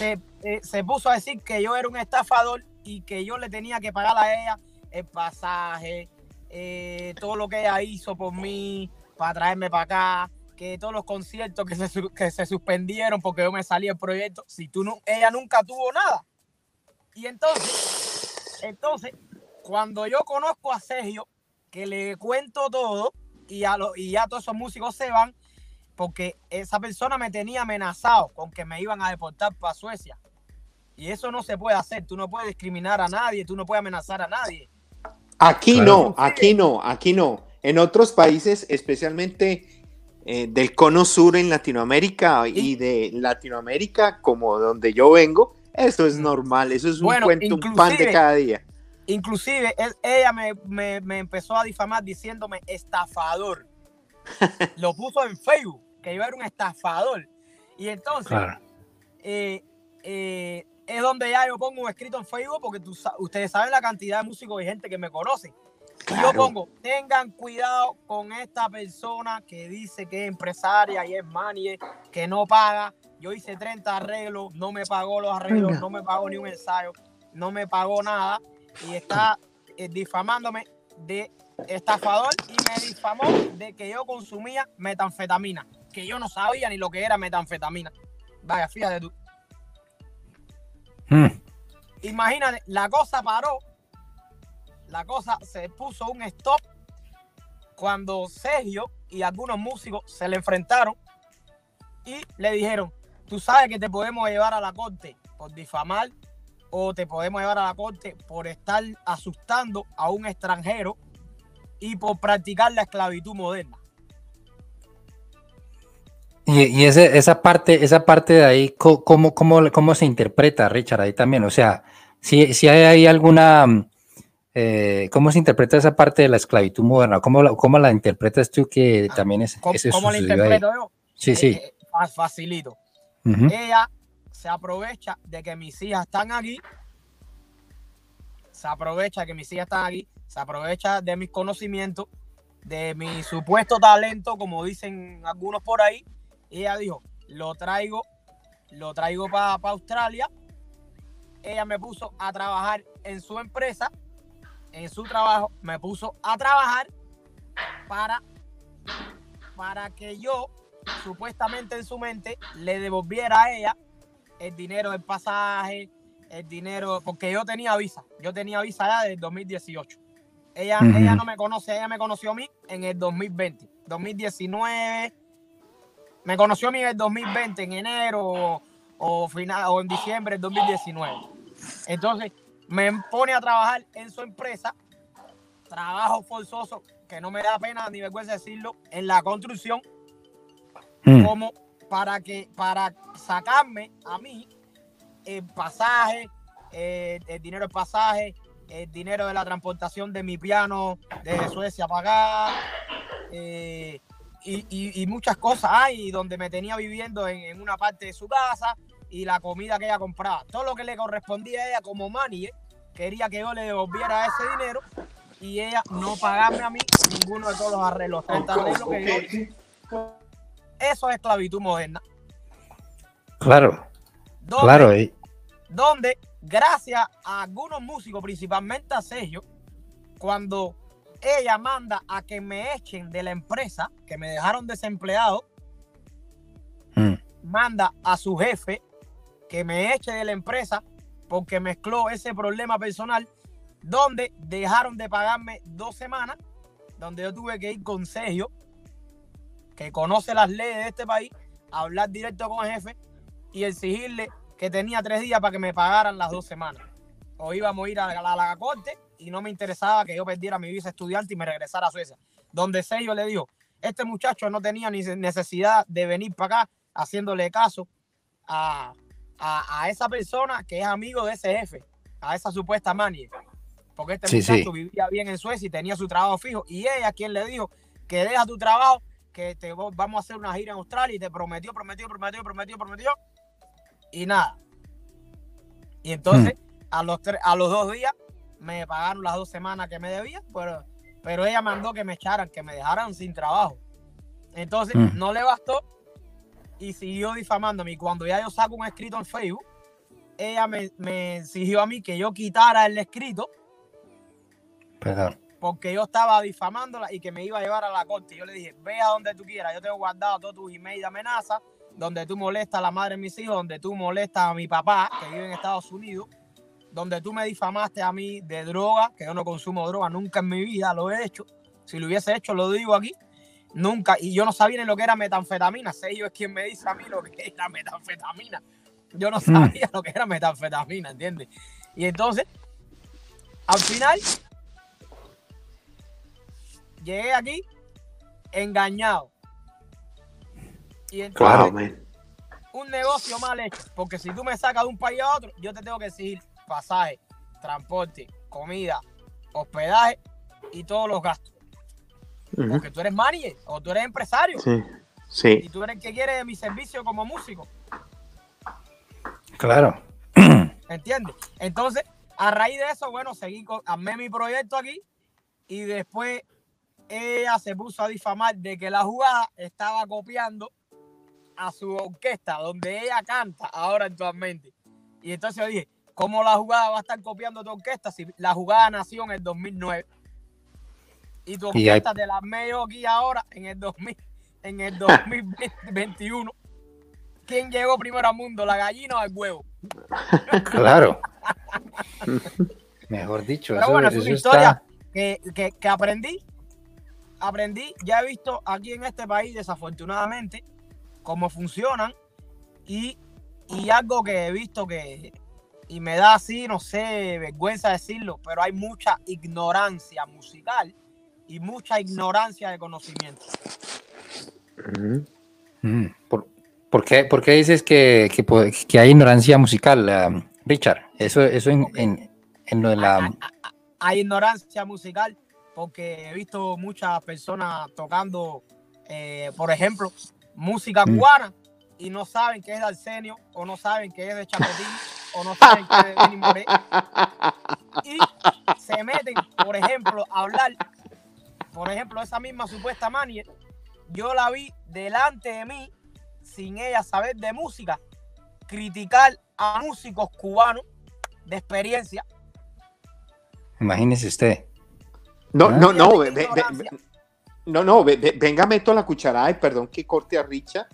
eh, se, puso a decir que yo era un estafador y que yo le tenía que pagar a ella el pasaje, eh, todo lo que ella hizo por mí para traerme para acá, que todos los conciertos que se, que se suspendieron porque yo me salí del proyecto, si tú no, ella nunca tuvo nada. Y entonces, entonces, cuando yo conozco a Sergio, que le cuento todo y, a lo, y ya todos esos músicos se van, porque esa persona me tenía amenazado con que me iban a deportar para Suecia. Y eso no se puede hacer. Tú no puedes discriminar a nadie, tú no puedes amenazar a nadie. Aquí no, aquí no, aquí no. En otros países, especialmente eh, del cono sur en Latinoamérica y, de Latinoamérica, como donde yo vengo, eso es normal, eso es un cuento, un pan de cada día. Inclusive, ella me, me empezó a difamar diciéndome estafador. Lo puso en Facebook que yo era un estafador. Y entonces, eh, eh, es donde ya yo pongo un escrito en Facebook porque tú, ustedes saben la cantidad de músicos y gente que me conoce. Y yo pongo, tengan cuidado con esta persona que dice que es empresaria y es manager, que no paga. Yo hice 30 arreglos, no me pagó los arreglos, no me pagó ni un ensayo, no me pagó nada y está eh, difamándome de estafador y me difamó de que yo consumía metanfetamina que yo no sabía ni lo que era metanfetamina. Vaya, fíjate tú. Hmm. Imagínate, la cosa paró, la cosa se puso un stop cuando Sergio y algunos músicos se le enfrentaron y le dijeron, tú sabes que te podemos llevar a la corte por difamar o te podemos llevar a la corte por estar asustando a un extranjero y por practicar la esclavitud moderna. Y, esa, parte, esa parte de ahí, ¿cómo, cómo, cómo se interpreta, Richard, ahí también? O sea, si, si hay, ahí alguna, eh, ¿cómo se interpreta esa parte de la esclavitud moderna? ¿Cómo la, cómo la interpretas tú que ah, también es ¿Cómo, ¿cómo la interpreto yo? Sí, sí. Eh, eh, facilito. Ella se aprovecha de que mis hijas están aquí, se aprovecha de que mis hijas están aquí, se aprovecha de mis conocimientos, de mi supuesto talento, como dicen algunos por ahí, ella dijo, lo traigo, lo traigo para Australia. Ella me puso a trabajar en su empresa, en su trabajo, me puso a trabajar para, para que yo supuestamente en su mente le devolviera a ella el dinero del pasaje, el dinero, porque yo tenía visa, yo tenía visa ya desde el 2018. Ella, ella no me conoce, ella me conoció a mí en el 2020, 2019. Me conoció a mí en el 2020, en enero o, o final, o en diciembre del 2019. Entonces me pone a trabajar en su empresa, trabajo forzoso, que no me da pena ni vergüenza decirlo, en la construcción, Mm. como para que para sacarme a mí el pasaje, el dinero del pasaje, el dinero de la transportación de mi piano de Suecia para acá, eh, y, y- y muchas cosas hay donde me tenía viviendo en, en una parte de su casa y la comida que ella compraba. Todo lo que le correspondía a ella como manager, quería que yo le devolviera ese dinero y ella no pagarme a mí ninguno de todos los arreglos. 30 arreglos que yo- eso es esclavitud moderna. Claro, Donde, claro. y- donde gracias a algunos músicos, principalmente a Sergio, cuando ella manda a que me echen de la empresa, que me dejaron desempleado, mm, manda a su jefe que me eche de la empresa porque mezcló ese problema personal, donde dejaron de pagarme dos semanas, donde yo tuve que ir con Sergio, que conoce las leyes de este país, hablar directo con el jefe y exigirle que tenía tres días para que me pagaran las dos semanas. O íbamos a ir a la, a la corte y no me interesaba que yo perdiera mi visa estudiante y me regresara a Suecia. Donde Sergio le dijo, este muchacho no tenía ni necesidad de venir para acá haciéndole caso a, a, a esa persona que es amigo de ese jefe, a esa supuesta manager. Porque este Sí, sí. muchacho vivía bien en Suecia y tenía su trabajo fijo. Y ella quien le dijo que deja tu trabajo, que te vamos a hacer una gira en Australia y te prometió, prometió, prometió, prometió, prometió. Y nada. Y entonces, a, los tres, a los dos días, me pagaron las dos semanas que me debía, pero, pero ella mandó que me echaran, que me dejaran sin trabajo. Entonces, Mm. no le bastó y siguió difamándome. Y cuando ya yo saco un escrito en Facebook, ella me, me exigió a mí que yo quitara el escrito perdón. Porque yo estaba difamándola y que me iba a llevar a la corte. Yo le dije, ve a donde tú quieras, yo tengo guardado todos tus emails de amenaza, donde tú molestas a la madre de mis hijos, donde tú molestas a mi papá, que vive en Estados Unidos, donde tú me difamaste a mí de droga, que yo no consumo droga, nunca en mi vida lo he hecho. Si lo hubiese hecho, lo digo aquí. Nunca, y yo no sabía ni lo que era metanfetamina. Sergio es quien me dice a mí lo que era metanfetamina. Yo no sabía lo que era metanfetamina, ¿entiendes? Y entonces, al final, llegué aquí engañado. Y entonces, Claro. Wow, man. un negocio mal hecho. Porque si tú me sacas de un país a otro, yo te tengo que exigir pasaje, transporte, comida, hospedaje y todos los gastos. Porque tú eres manager o tú eres empresario Sí, sí. y tú eres el que quiere de mi servicio como músico. Claro. ¿Entiendes? Entonces, a raíz de eso, bueno, seguí con, armé mi proyecto aquí y después ella se puso a difamar de que la jugada estaba copiando a su orquesta, donde ella canta ahora actualmente. Y entonces yo dije, ¿cómo la jugada va a estar copiando tu orquesta si la jugada nació en el 2009? Y tu Y hay- orquesta te la yo aquí ahora en el 2000, en el 2021. ¿Quién llegó primero al mundo, la gallina o el huevo? Claro. Mejor dicho, Pero eso, bueno, es una historia está. que, que- que aprendí. Aprendí, ya he visto aquí en este país, desafortunadamente, cómo funcionan y, y algo que he visto que, y me da así, no sé, vergüenza decirlo, pero hay mucha ignorancia musical y mucha ignorancia de conocimiento. Mm, ¿Por, por qué, por qué dices que, que, hay ignorancia musical, um, Richard? Eso, eso en, en, en lo de la. Hay ignorancia musical porque he visto muchas personas tocando, eh, por ejemplo, música Mm. cubana y no saben que es de Arsenio o no saben que es de Chapotín o no saben que es de Benny Moré y se meten, por ejemplo, a hablar, por ejemplo, esa misma supuesta manager, yo la vi delante de mí sin ella saber de música, criticar a músicos cubanos de experiencia Imagínese usted. No, ¿Ah? no, no. Ve- ve- ve-. No, no, venga, meto la cucharada y perdón que corte a Richa,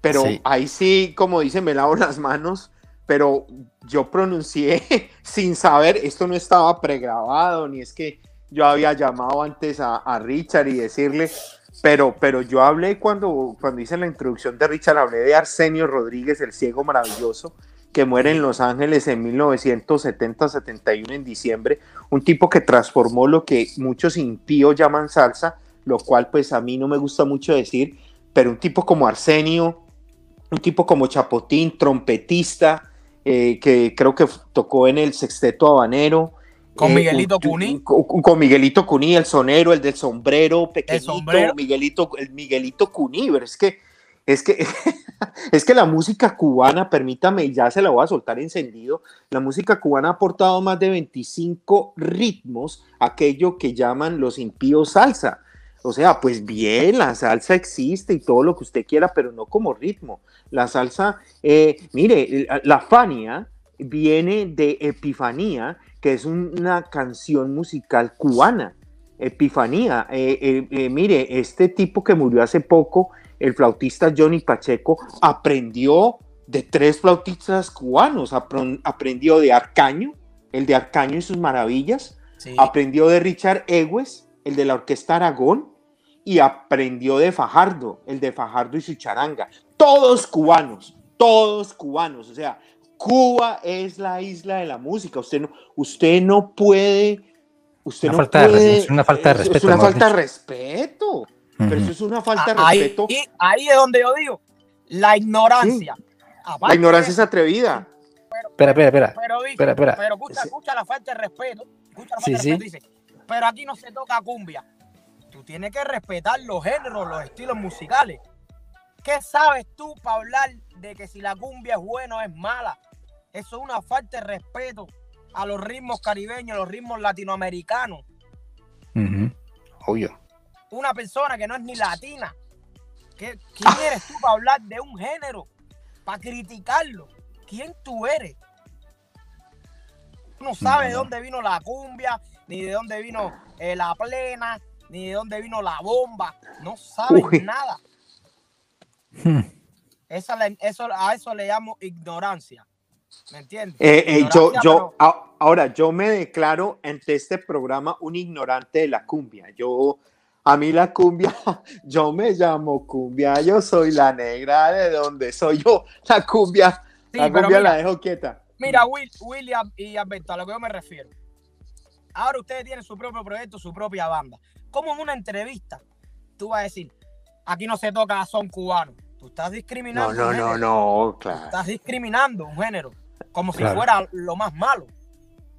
pero ahí sí, como dice, me lavo las manos, pero yo pronuncié sin saber, esto no estaba pregrabado, ni es que yo había llamado antes a, Richard y decirle, pero, pero yo hablé cuando, cuando hice la introducción de Richard, hablé de Arsenio Rodríguez, el ciego maravilloso, que muere en Los Ángeles en 1970-71 en diciembre, un tipo que transformó lo que muchos impíos llaman salsa, lo cual pues a mí no me gusta mucho decir, pero un tipo como Arsenio, un tipo como Chapotín, trompetista, eh, que creo que tocó en el Sexteto Habanero. Con eh, Miguelito Cuní. Con, Miguelito Cuní, el sonero, el del sombrero pequeñito, Miguelito, el Miguelito Cuní, pero es que, es que, es que la música cubana, permítame, ya se la voy a soltar encendido, la música cubana ha aportado más de 25 ritmos, aquello que llaman los impíos salsa. O sea, pues bien, la salsa existe y todo lo que usted quiera, pero no como ritmo. La salsa, eh, mire, la Fania viene de Epifanía, que es una canción musical cubana. Epifanía, eh, eh, mire, este tipo que murió hace poco, el flautista Johnny Pacheco, aprendió de tres flautistas cubanos, aprendió de Arcaño, el de Arcaño y sus maravillas, aprendió de Richard Ewes, el de la Orquesta Aragón, y aprendió de Fajardo, el de Fajardo y su charanga. Todos cubanos, todos cubanos. O sea, Cuba es la isla de la música. Usted no, usted no puede. Usted no puede, es una falta de respeto. Es una falta de respeto. Pero eso es una falta de respeto. Y ahí es donde yo digo, la ignorancia. la ignorancia es atrevida. espera, espera, espera. Pero, espera, espera. pero escucha, escucha, la falta de respeto. Escucha la falta de respeto. Dice, pero aquí no se toca cumbia tú tienes que respetar los géneros, los estilos musicales. ¿Qué sabes tú para hablar de que si la cumbia es buena o es mala? Eso es una falta de respeto a los ritmos caribeños, los ritmos latinoamericanos. Obvio. Una persona que no es ni latina. ¿Quién eres tú para hablar de un género? Para criticarlo. ¿Quién tú eres? Tú no sabes de dónde vino la cumbia, ni de dónde vino eh, la plena, ni de dónde vino la bomba, no saben nada. Hmm. Esa, eso, a eso le llamo ignorancia. ¿Me entiendes? Eh, eh, yo, yo, ahora, yo me declaro ante este programa un ignorante de la cumbia. Yo, a mí la cumbia, yo me llamo cumbia, yo soy la negra de donde soy yo. La cumbia, la cumbia la dejo quieta. Mira, Will, William y Alberto, a lo que yo me refiero. Ahora ustedes tienen su propio proyecto, su propia banda. Como en una entrevista tú vas a decir, aquí no se toca son cubanos? Tú estás discriminando. No, no, no, no, claro. estás discriminando un género, como si fuera lo más malo.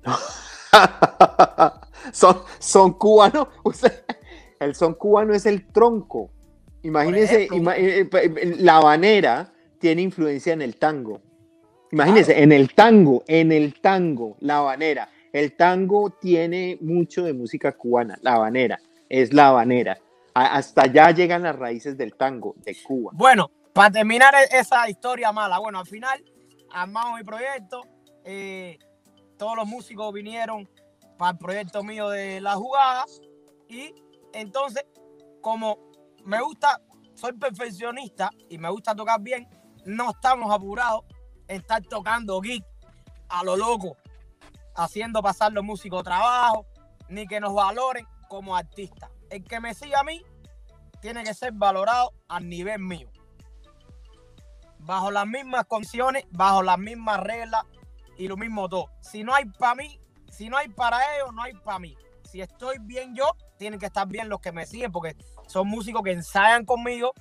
son, son cubanos. el son cubano es el tronco. Imagínense, eh, eh, la habanera tiene influencia en el tango. Imagínense, en el tango, en el tango, la habanera. El tango tiene mucho de música cubana, la habanera, es la habanera. Hasta allá llegan las raíces del tango de Cuba. Bueno, para terminar e-, esa historia mala, bueno, al final armamos mi proyecto, eh, todos los músicos vinieron para el proyecto mío de la jugada y entonces como me gusta, soy perfeccionista y me gusta tocar bien, no estamos apurados en estar tocando geek a lo loco haciendo pasar los músicos trabajo, ni que nos valoren como artistas. El que me siga a mí tiene que ser valorado al nivel mío. Bajo las mismas condiciones, bajo las mismas reglas y lo mismo todo. Si no hay para mí, si no hay para ellos, no hay para mí. Si estoy bien yo, tienen que estar bien los que me siguen porque son músicos que ensayan conmigo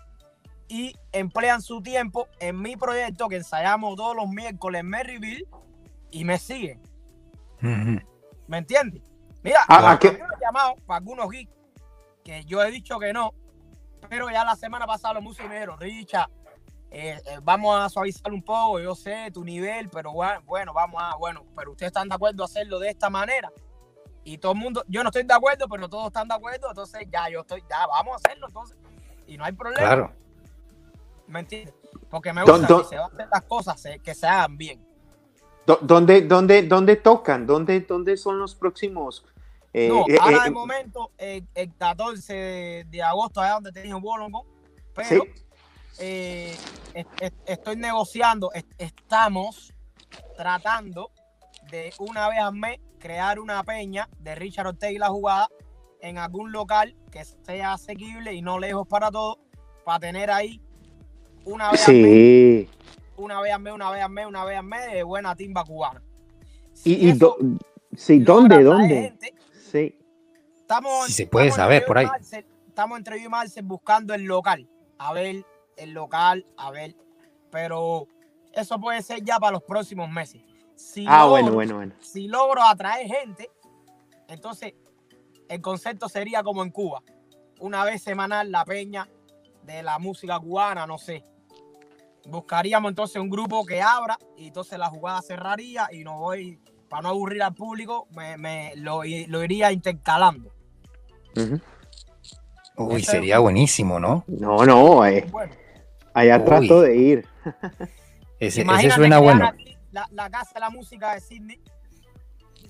y emplean su tiempo en mi proyecto que ensayamos todos los miércoles en Maryville y me siguen. ¿Me entiendes? Mira, ¿A, ah, he llamado para algunos geeks que yo he dicho que no, pero ya la semana pasada los músicos me dijeron, Richa, eh, eh, vamos a suavizar un poco, yo sé tu nivel, pero bueno, vamos a, bueno, pero ustedes están de acuerdo a hacerlo de esta manera. Y todo el mundo, yo no estoy de acuerdo, pero todos están de acuerdo, entonces ya yo estoy, ya vamos a hacerlo entonces. Y no hay problema. Claro. ¿Me entiendes? Porque me gusta que se van a hacer las cosas que se hagan bien. ¿Dónde, dónde, dónde tocan? ¿Dónde, ¿Dónde son los próximos Eh, no, eh, ahora eh, de momento, eh, el 14 de agosto, allá donde te dije Wollongong, pero sí, eh, es- es- estoy negociando, es- estamos tratando de una vez al mes crear una peña de Richard Ortega y la jugada en algún local que sea asequible y no lejos para todos, para tener ahí una vez al mes, sí. una vez al mes, una vez al mes, una vez al mes de buena timba cubana. ¿Y, Si y do- sí, dónde, dónde? gente, Sí. Estamos, Si se puede saber por ahí. Marcel- estamos entre yo y Marcel buscando el local. A ver, el local, a ver. Pero eso puede ser ya para los próximos meses. Si Ah, logro- bueno, bueno, bueno. Si logro atraer gente, entonces el concepto sería como en Cuba. Una vez semanal la peña de la música cubana, no sé. Buscaríamos entonces un grupo que abra y entonces la jugada cerraría y no voy, para no aburrir al público, me, me- lo, lo iría intercalando. Uy, sería buenísimo, ¿no? No, no, eh, Bueno, allá Uy. trato de ir. Ese, suena bueno. La, la casa de la música de Sydney.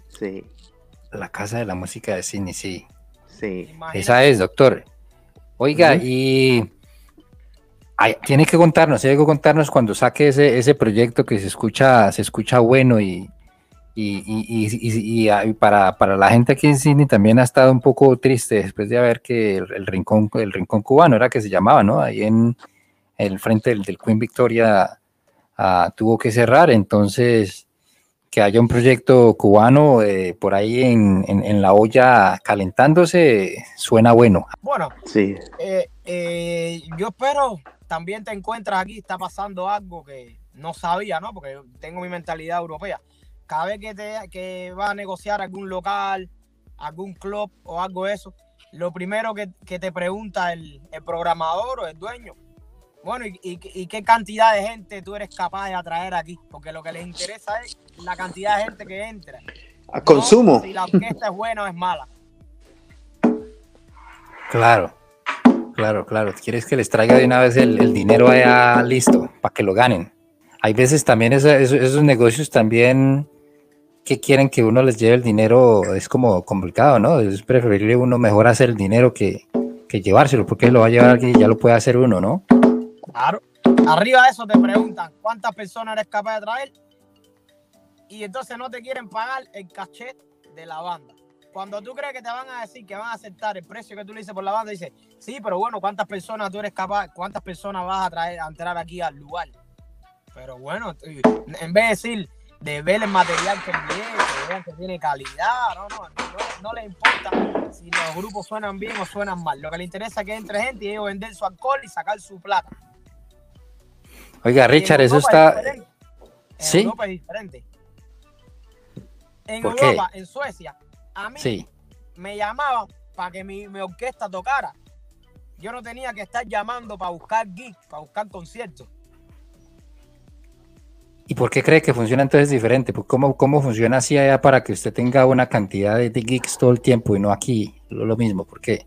Sí, La casa de la música de Sydney, sí. sí. imagínate. Esa es, doctor. Oiga, y ay, tiene que contarnos, tiene que contarnos cuando saque ese, ese proyecto que se escucha, se escucha bueno y, y, y- y- y- y, ah, y para, para la gente aquí en Sydney también ha estado un poco triste después de ver que el, el rincón, el rincón cubano era que se llamaba, ¿no? Ahí en el frente del, del Queen Victoria ah, tuvo que cerrar, entonces que haya un proyecto cubano eh, por ahí en, en- en la olla calentándose suena bueno. Bueno, Sí, eh, eh, yo espero también te encuentras aquí, está pasando algo que no sabía, ¿no? Porque tengo mi mentalidad europea. Cada vez que, te, que vas a negociar algún local, algún club o algo de eso, lo primero que, que te pregunta el, el programador o el dueño, bueno, ¿y, y, y qué cantidad de gente tú eres capaz de atraer aquí? Porque lo que les interesa es la cantidad de gente que entra. a no consumo. si la orquesta es buena o es mala. Claro, claro, claro. Quieres que les traiga de una vez el, el dinero allá listo para que lo ganen. Hay veces también esos negocios también que quieren que uno les lleve el dinero es como complicado, ¿no? Es preferible uno mejor hacer el dinero que, que llevárselo, porque lo va a llevar alguien y ya lo puede hacer uno, ¿no? Claro. Arriba de eso te preguntan cuántas personas eres capaz de traer y entonces no te quieren pagar el cachet de la banda. Cuando tú crees que te van a decir que van a aceptar el precio que tú le dices por la banda, dices, sí, pero bueno, ¿cuántas personas tú eres capaz, cuántas personas vas a traer a entrar aquí al lugar? Pero bueno, en vez de decir, de ver el material que envié, que vean que tiene calidad, no, no, no, no les importa si los grupos suenan bien o suenan mal. Lo que le interesa es que entre gente y ellos vender su alcohol y sacar su plata. Oiga, Richard, eso está... es. En ¿Sí? Europa es diferente. En ¿Por qué? Europa, en Suecia, a mí Sí, me llamaban para que mi, mi orquesta tocara. Yo no tenía que estar llamando para buscar gigs, para buscar conciertos. ¿Y por qué cree que funciona entonces diferente? Pues, ¿Cómo, ¿Cómo funciona así allá para que usted tenga una cantidad de, de gigs todo el tiempo y no aquí lo, lo mismo? ¿Por qué?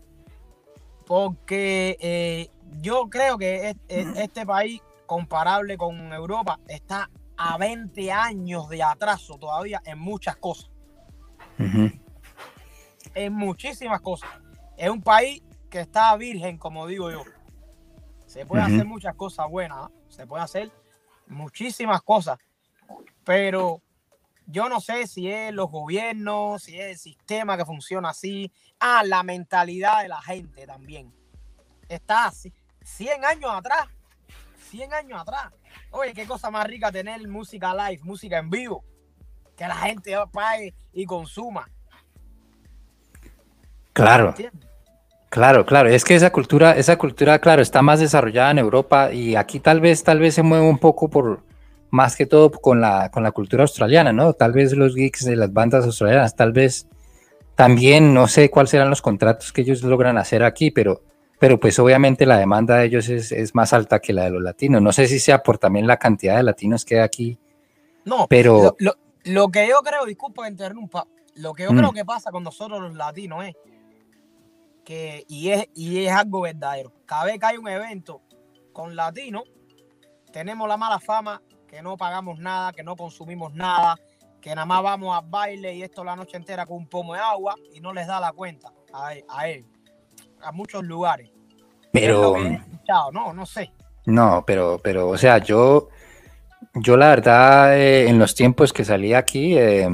Porque eh, yo creo que es- es- este país, comparable con Europa, está a 20 años de atraso todavía en muchas cosas. En muchísimas cosas. Es un país que está virgen, como digo yo. Se puede hacer muchas cosas buenas, ¿ah? se puede hacer muchísimas cosas, pero yo no sé si es los gobiernos, si es el sistema que funciona así, ah, la mentalidad de la gente también. Está así, 100 años atrás, 100 años atrás. Oye, qué cosa más rica tener música live, música en vivo, que la gente pague y consuma. Claro, claro, claro. Es que esa cultura, esa cultura, claro, está más desarrollada en Europa y aquí tal vez, tal vez se mueve un poco por más que todo con la, con la cultura australiana, ¿no? Tal vez los geeks de las bandas australianas, tal vez también, no sé cuáles serán los contratos que ellos logran hacer aquí, pero, pero pues obviamente la demanda de ellos es, es más alta que la de los latinos. No sé si sea por también la cantidad de latinos que hay aquí, No, pero lo, lo- lo que yo creo, disculpa que interrumpa, lo que yo Mm. creo que pasa con nosotros los latinos es que, y es, y es algo verdadero, cada vez que hay un evento con latinos, tenemos la mala fama que no pagamos nada, que no consumimos nada, que nada más vamos a baile y esto la noche entera con un pomo de agua y no les da la cuenta a él, a, él, a muchos lugares. Pero, no, no sé. No, pero, pero, o sea, yo, yo la verdad, eh, en los tiempos que salí aquí, eh,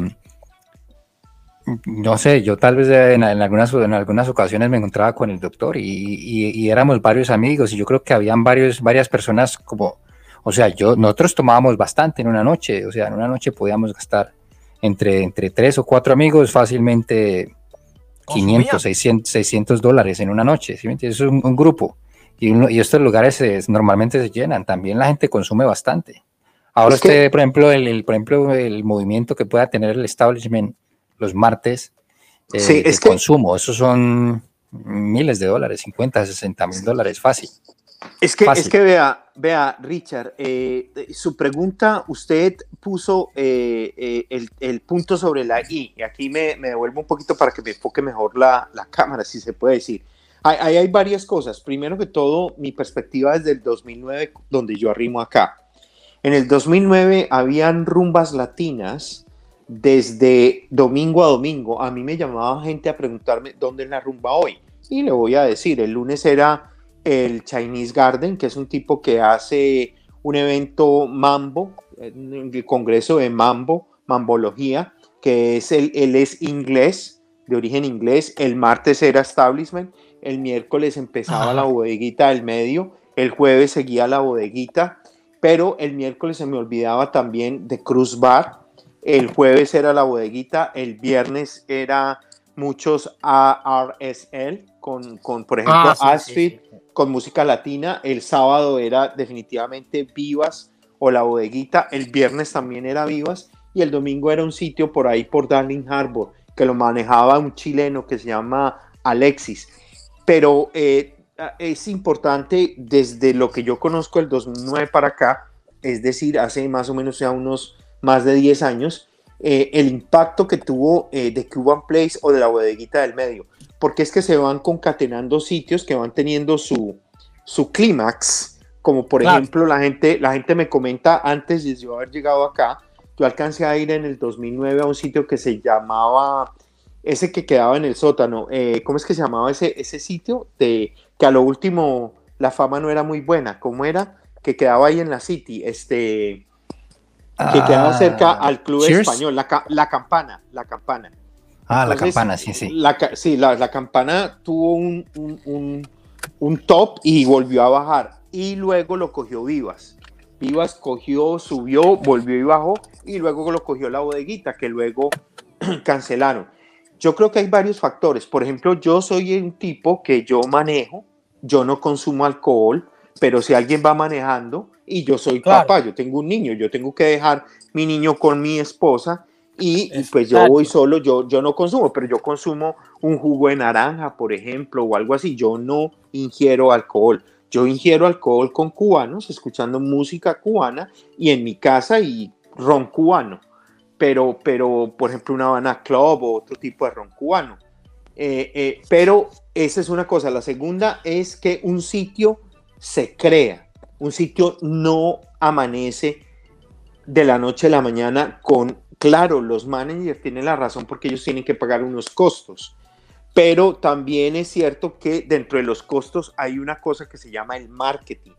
no sé, yo tal vez en, algunas, en algunas ocasiones me encontraba con el doctor y, éramos varios amigos y yo creo que habían varios, varias personas como, o sea, yo, nosotros tomábamos bastante en una noche, o sea, en una noche podíamos gastar entre, entre tres o cuatro amigos fácilmente 500, 600, 600 dólares en una noche, ¿sí? es un, grupo y, estos lugares normalmente se llenan, también la gente consume bastante. Ahora usted, por ejemplo, el, por ejemplo, el movimiento que pueda tener el establishment los martes eh, sí, de consumo. Esos son miles de dólares, 50, 60 mil dólares, fácil. Es que, es que vea, vea, Richard, eh, su pregunta, usted puso eh, el, el, punto sobre la I, y aquí me, me, devuelvo un poquito para que me enfoque mejor la, la cámara, si se puede decir. Ahí hay, varias cosas. Primero que todo, mi perspectiva desde el 2009, donde yo arrimo acá. En el 2009 habían rumbas latinas desde domingo a domingo. A mí me llamaba gente a preguntarme dónde es la rumba hoy. Y le voy a decir, el lunes era el Chinese Garden, que es un tipo que hace un evento mambo, el congreso de mambo, mambología, que es el, él es inglés, de origen inglés. El martes era establishment, el miércoles empezaba la bodeguita del medio, el jueves seguía la bodeguita, pero el miércoles se me olvidaba también de Cruz Bar, el jueves era la bodeguita, el viernes era muchos ARSL con, con por ejemplo, ah, con música latina. El sábado era definitivamente Vivas o la bodeguita. El viernes también era Vivas. Y el domingo era un sitio por ahí por Darling Harbor que lo manejaba un chileno que se llama Alexis. Pero eh, es importante desde lo que yo conozco el 2009 para acá, es decir, hace más o menos ya unos más de 10 años, eh, el impacto que tuvo eh, de Cuban Place o de la bodeguita del medio, porque es que se van concatenando sitios que van teniendo su, su clímax, como por ejemplo la gente, la gente me comenta antes de yo haber llegado acá, yo alcancé a ir en el 2009 a un sitio que se llamaba, ese que quedaba en el sótano, eh, ¿cómo es que se llamaba ese, ese sitio? De, que a lo último la fama no era muy buena, ¿cómo era? Que quedaba ahí en la City, este que quedaba cerca ah, al club español, la, campana, la campana. Ah, la campana, sí, sí. La, sí, la, campana tuvo un, un, top y volvió a bajar. Y luego lo cogió Vivas. Vivas cogió, subió, volvió y bajó. Y luego lo cogió la bodeguita, que luego cancelaron. Yo creo que hay varios factores. Por ejemplo, yo soy un tipo que yo manejo, yo no consumo alcohol, pero si alguien va manejando, y yo soy papá, yo tengo un niño, yo tengo que dejar mi niño con mi esposa y, pues yo voy solo, yo, yo no consumo, pero yo consumo un jugo de naranja, por ejemplo, o algo así, yo no ingiero alcohol. Yo ingiero alcohol con cubanos, escuchando música cubana y en mi casa y ron cubano, pero, pero por ejemplo una Habana Club o otro tipo de ron cubano. Eh, eh, pero esa es una cosa. La segunda es que un sitio se crea un sitio no amanece de la noche a la mañana con, claro, los managers tienen la razón porque ellos tienen que pagar unos costos, pero también es cierto que dentro de los costos hay una cosa que se llama el marketing.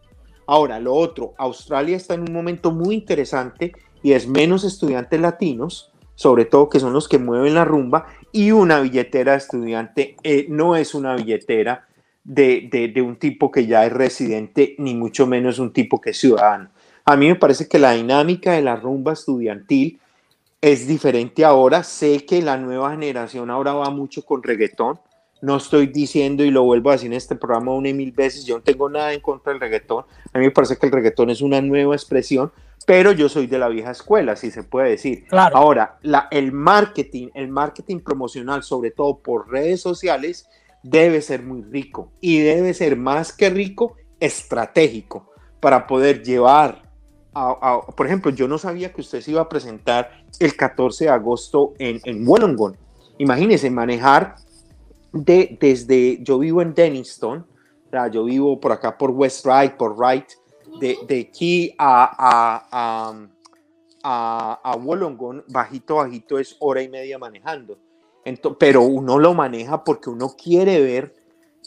Ahora, lo otro, Australia está en un momento muy interesante y es menos estudiantes latinos, sobre todo que son los que mueven la rumba, y una billetera de estudiante eh, no es una billetera de, un tipo que ya es residente, ni mucho menos un tipo que es ciudadano. A mí me parece que la dinámica de la rumba estudiantil es diferente ahora. Sé que la nueva generación ahora va mucho con reggaetón. No estoy diciendo, y lo vuelvo a decir en este programa una y mil veces, yo no tengo nada en contra del reggaetón. A mí me parece que el reggaetón es una nueva expresión, pero yo soy de la vieja escuela, si se puede decir. Ahora, la, el marketing, el marketing promocional, sobre todo por redes sociales, debe ser muy rico y debe ser más que rico, estratégico para poder llevar a, por ejemplo, yo no sabía que usted se iba a presentar el 14 de agosto en, en Wollongong. Imagínese manejar de, desde, yo vivo en Denniston, yo vivo por acá por West Wright, por Wright, de, de aquí a, a, a, a Wollongong, bajito, bajito, es hora y media manejando. pero uno lo maneja porque uno quiere ver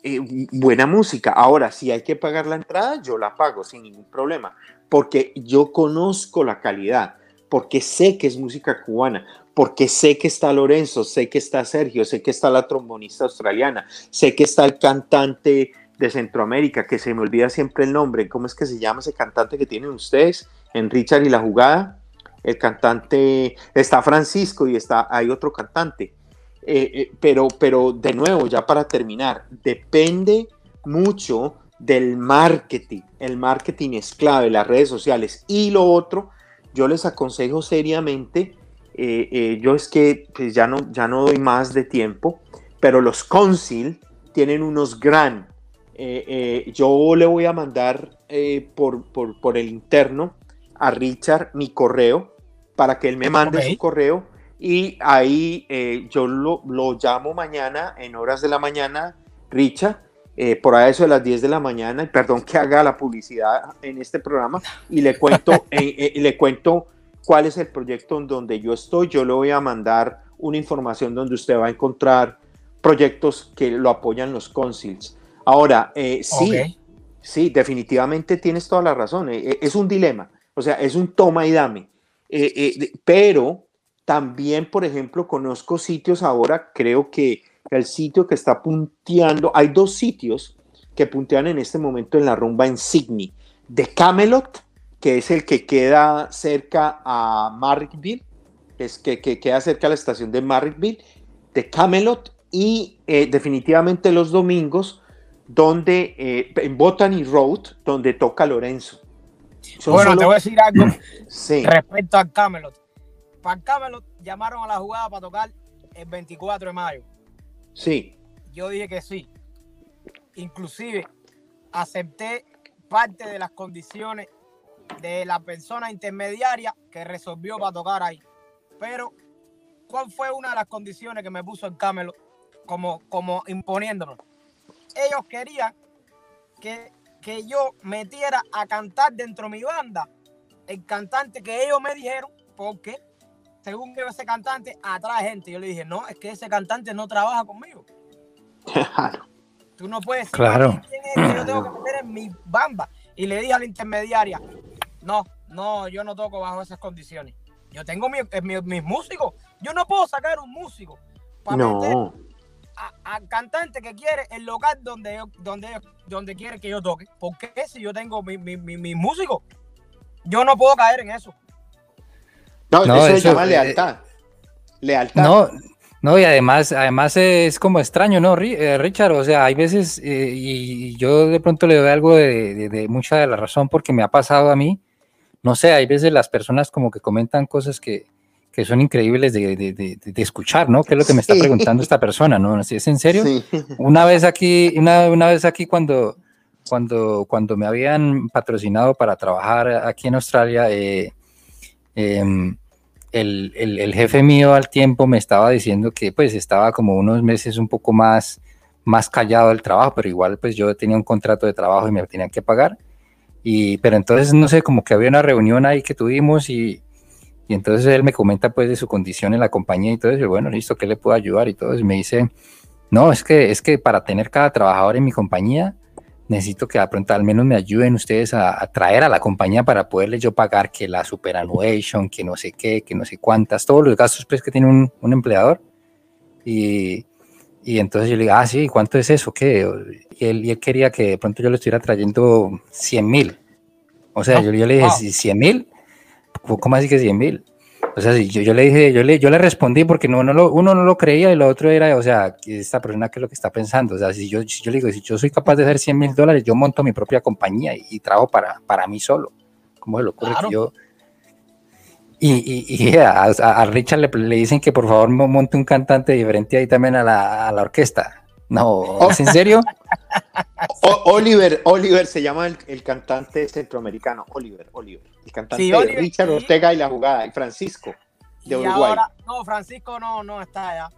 eh, buena música. Ahora, si hay que pagar la entrada, yo la pago sin ningún problema, porque yo conozco la calidad, porque sé que es música cubana, porque sé que está Lorenzo, sé que está Sergio, sé que está la trombonista australiana, sé que está el cantante de Centroamérica, que se me olvida siempre el nombre, ¿cómo es que se llama ese cantante que tienen ustedes en Richard y la jugada? El cantante, está Francisco y está, hay otro cantante. Eh, eh, pero, pero de nuevo, ya para terminar, depende mucho del marketing. El marketing es clave, las redes sociales. Y lo otro, yo les aconsejo seriamente, eh, yo es que pues ya, no, ya no doy más de tiempo, pero los Consil tienen unos gran. yo le voy a mandar por, por, por, el interno a Richard mi correo para que él me mande su correo y ahí eh, yo lo, lo, llamo mañana, en horas de la mañana, Richa, eh, por eso de las 10 de la mañana, y perdón que haga la publicidad en este programa, y le cuento, eh, le cuento cuál es el proyecto en donde yo estoy. Yo le voy a mandar una información donde usted va a encontrar proyectos que lo apoyan los consils. Ahora, sí, sí, definitivamente tienes toda la razón. es un dilema, o sea, es un toma y dame. pero también, por ejemplo, conozco sitios ahora, creo que el sitio que está punteando, hay dos sitios que puntean en este momento en la rumba en Sydney, de Camelot, que es el que queda cerca a Marrickville, es que, queda cerca a la estación de Marrickville, de Camelot, y eh, definitivamente los domingos, donde eh, en Botany Road, donde toca Lorenzo. bueno, te voy a decir algo respecto a Camelot. Para Camelot llamaron a la jugada para tocar el 24 de mayo. Sí. Yo dije que sí. Inclusive acepté parte de las condiciones de la persona intermediaria que resolvió para tocar ahí. Pero, ¿cuál fue una de las condiciones que me puso el Camelot como, como imponiéndonos? Ellos querían que, que yo metiera a cantar dentro de mi banda el cantante que ellos me dijeron, porque según que ese cantante atrae gente. Yo le dije, no, es que ese cantante no trabaja conmigo. Claro. Tú no puedes claro. quién es que yo tengo que meter en mi bamba. Y le dije a la intermediaria, no, no, yo no toco bajo esas condiciones. Yo tengo eh, mis músicos. Yo no puedo sacar un músico para meter al cantante que quiere el local donde, donde, donde quiere que yo toque. Porque si yo tengo mis mi, mi, músicos, yo no puedo caer en eso. No, eso, se llama lealtad. lealtad. No, no, y además, además es como extraño, ¿no, eh, Richard? O sea, hay veces, eh, y yo de pronto le doy algo de, mucha de la razón porque me ha pasado a mí. No sé, hay veces las personas como que comentan cosas que, que son increíbles de, escuchar, ¿no? ¿Qué es lo que me está preguntando esta persona, no? ¿Es en serio? Una vez aquí, una, una vez aquí cuando, cuando, cuando me habían patrocinado para trabajar aquí en Australia, eh, em, el, el, jefe mío al tiempo me estaba diciendo que pues estaba como unos meses un poco más, más callado del trabajo, pero igual pues yo tenía un contrato de trabajo y me tenían que pagar. Y, pero entonces, no sé, como que había una reunión ahí que tuvimos y, y entonces él me comenta pues de su condición en la compañía y todo eso, y bueno, listo, ¿qué le puedo ayudar? Y todo eso, y me dice, no, es que, es que para tener cada trabajador en mi compañía, necesito que de pronto al menos me ayuden ustedes a, traer a la compañía para poderle yo pagar que la superannuation, que no sé qué, que no sé cuántas, todos los gastos pues, que tiene un, un empleador. Y, y, entonces yo le digo, ah, sí, ¿cuánto es eso? ¿Qué? Y él, y él quería que de pronto yo le estuviera trayendo 100 mil. O sea, yo, yo, le dije, wow. 100 mil, ¿cómo así que 100 mil? O sea, yo, yo le dije, yo le, yo le respondí porque no, no lo, uno no lo creía y lo otro era, o sea, esta persona qué es lo que está pensando. O sea, si yo, si yo le digo, si yo soy capaz de hacer 100 mil dólares, yo monto mi propia compañía y, trabajo para, para mí solo. ¿Cómo se le ocurre que yo... Y, y, y a, a, Richard le, le, dicen que por favor monte un cantante diferente ahí también a la, a la orquesta. No, ¿es en serio? Oliver, Oliver se llama el, cantante centroamericano, Oliver, Oliver, el cantante de Richard Ortega y la jugada, y Francisco de Uruguay. no, Francisco no, no está allá.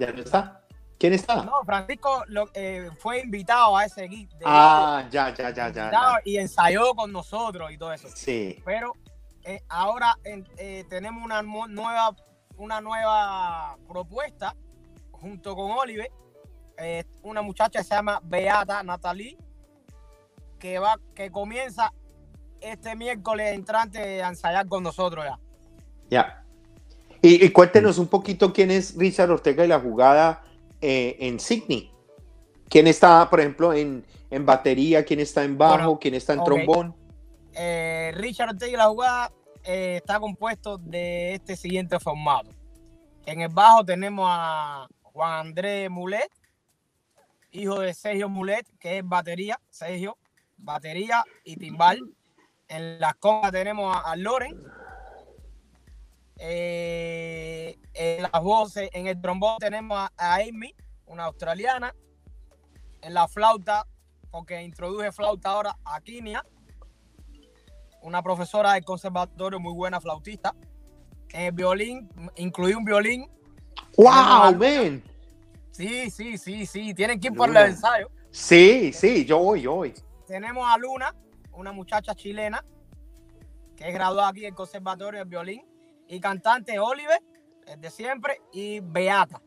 ¿Ya no está? ¿Quién está? No, Francisco eh, fue invitado a ese gig. ah, ya, ya, ya, ya, Y ensayó con nosotros y todo eso. Sí. Pero eh, ahora eh, tenemos una nueva, una nueva propuesta junto con Oliver. Una muchacha se llama Beata Natalie, que va, que comienza este miércoles entrante a ensayar con nosotros ya. Ya. Y, cuéntenos un poquito quién es Richard Ortega y la jugada en Sydney. ¿Quién está, por ejemplo, en, batería? ¿Quién está en bajo? ¿Quién está en trombón? Eh, Richard Ortega y la jugada eh, está compuesto de este siguiente formato. En el bajo tenemos a Juan Andrés Mulet, hijo de Sergio Mulet, que es batería, Sergio, batería y timbal. En las congas tenemos a, Loren. Eh, en las voces, en el trombón tenemos a, a Amy, una australiana. En la flauta, porque introduje flauta ahora a Kinia una profesora del conservatorio muy buena flautista. En el violín, incluí un violín. ¡Wow, ven! Sí, sí, sí, sí. Tienen que ir por el ensayo. Sí, sí, yo voy, yo voy. Tenemos a Luna, una muchacha chilena que es graduada aquí en el conservatorio del violín. Y cantante Oliver, el de siempre, y Beata.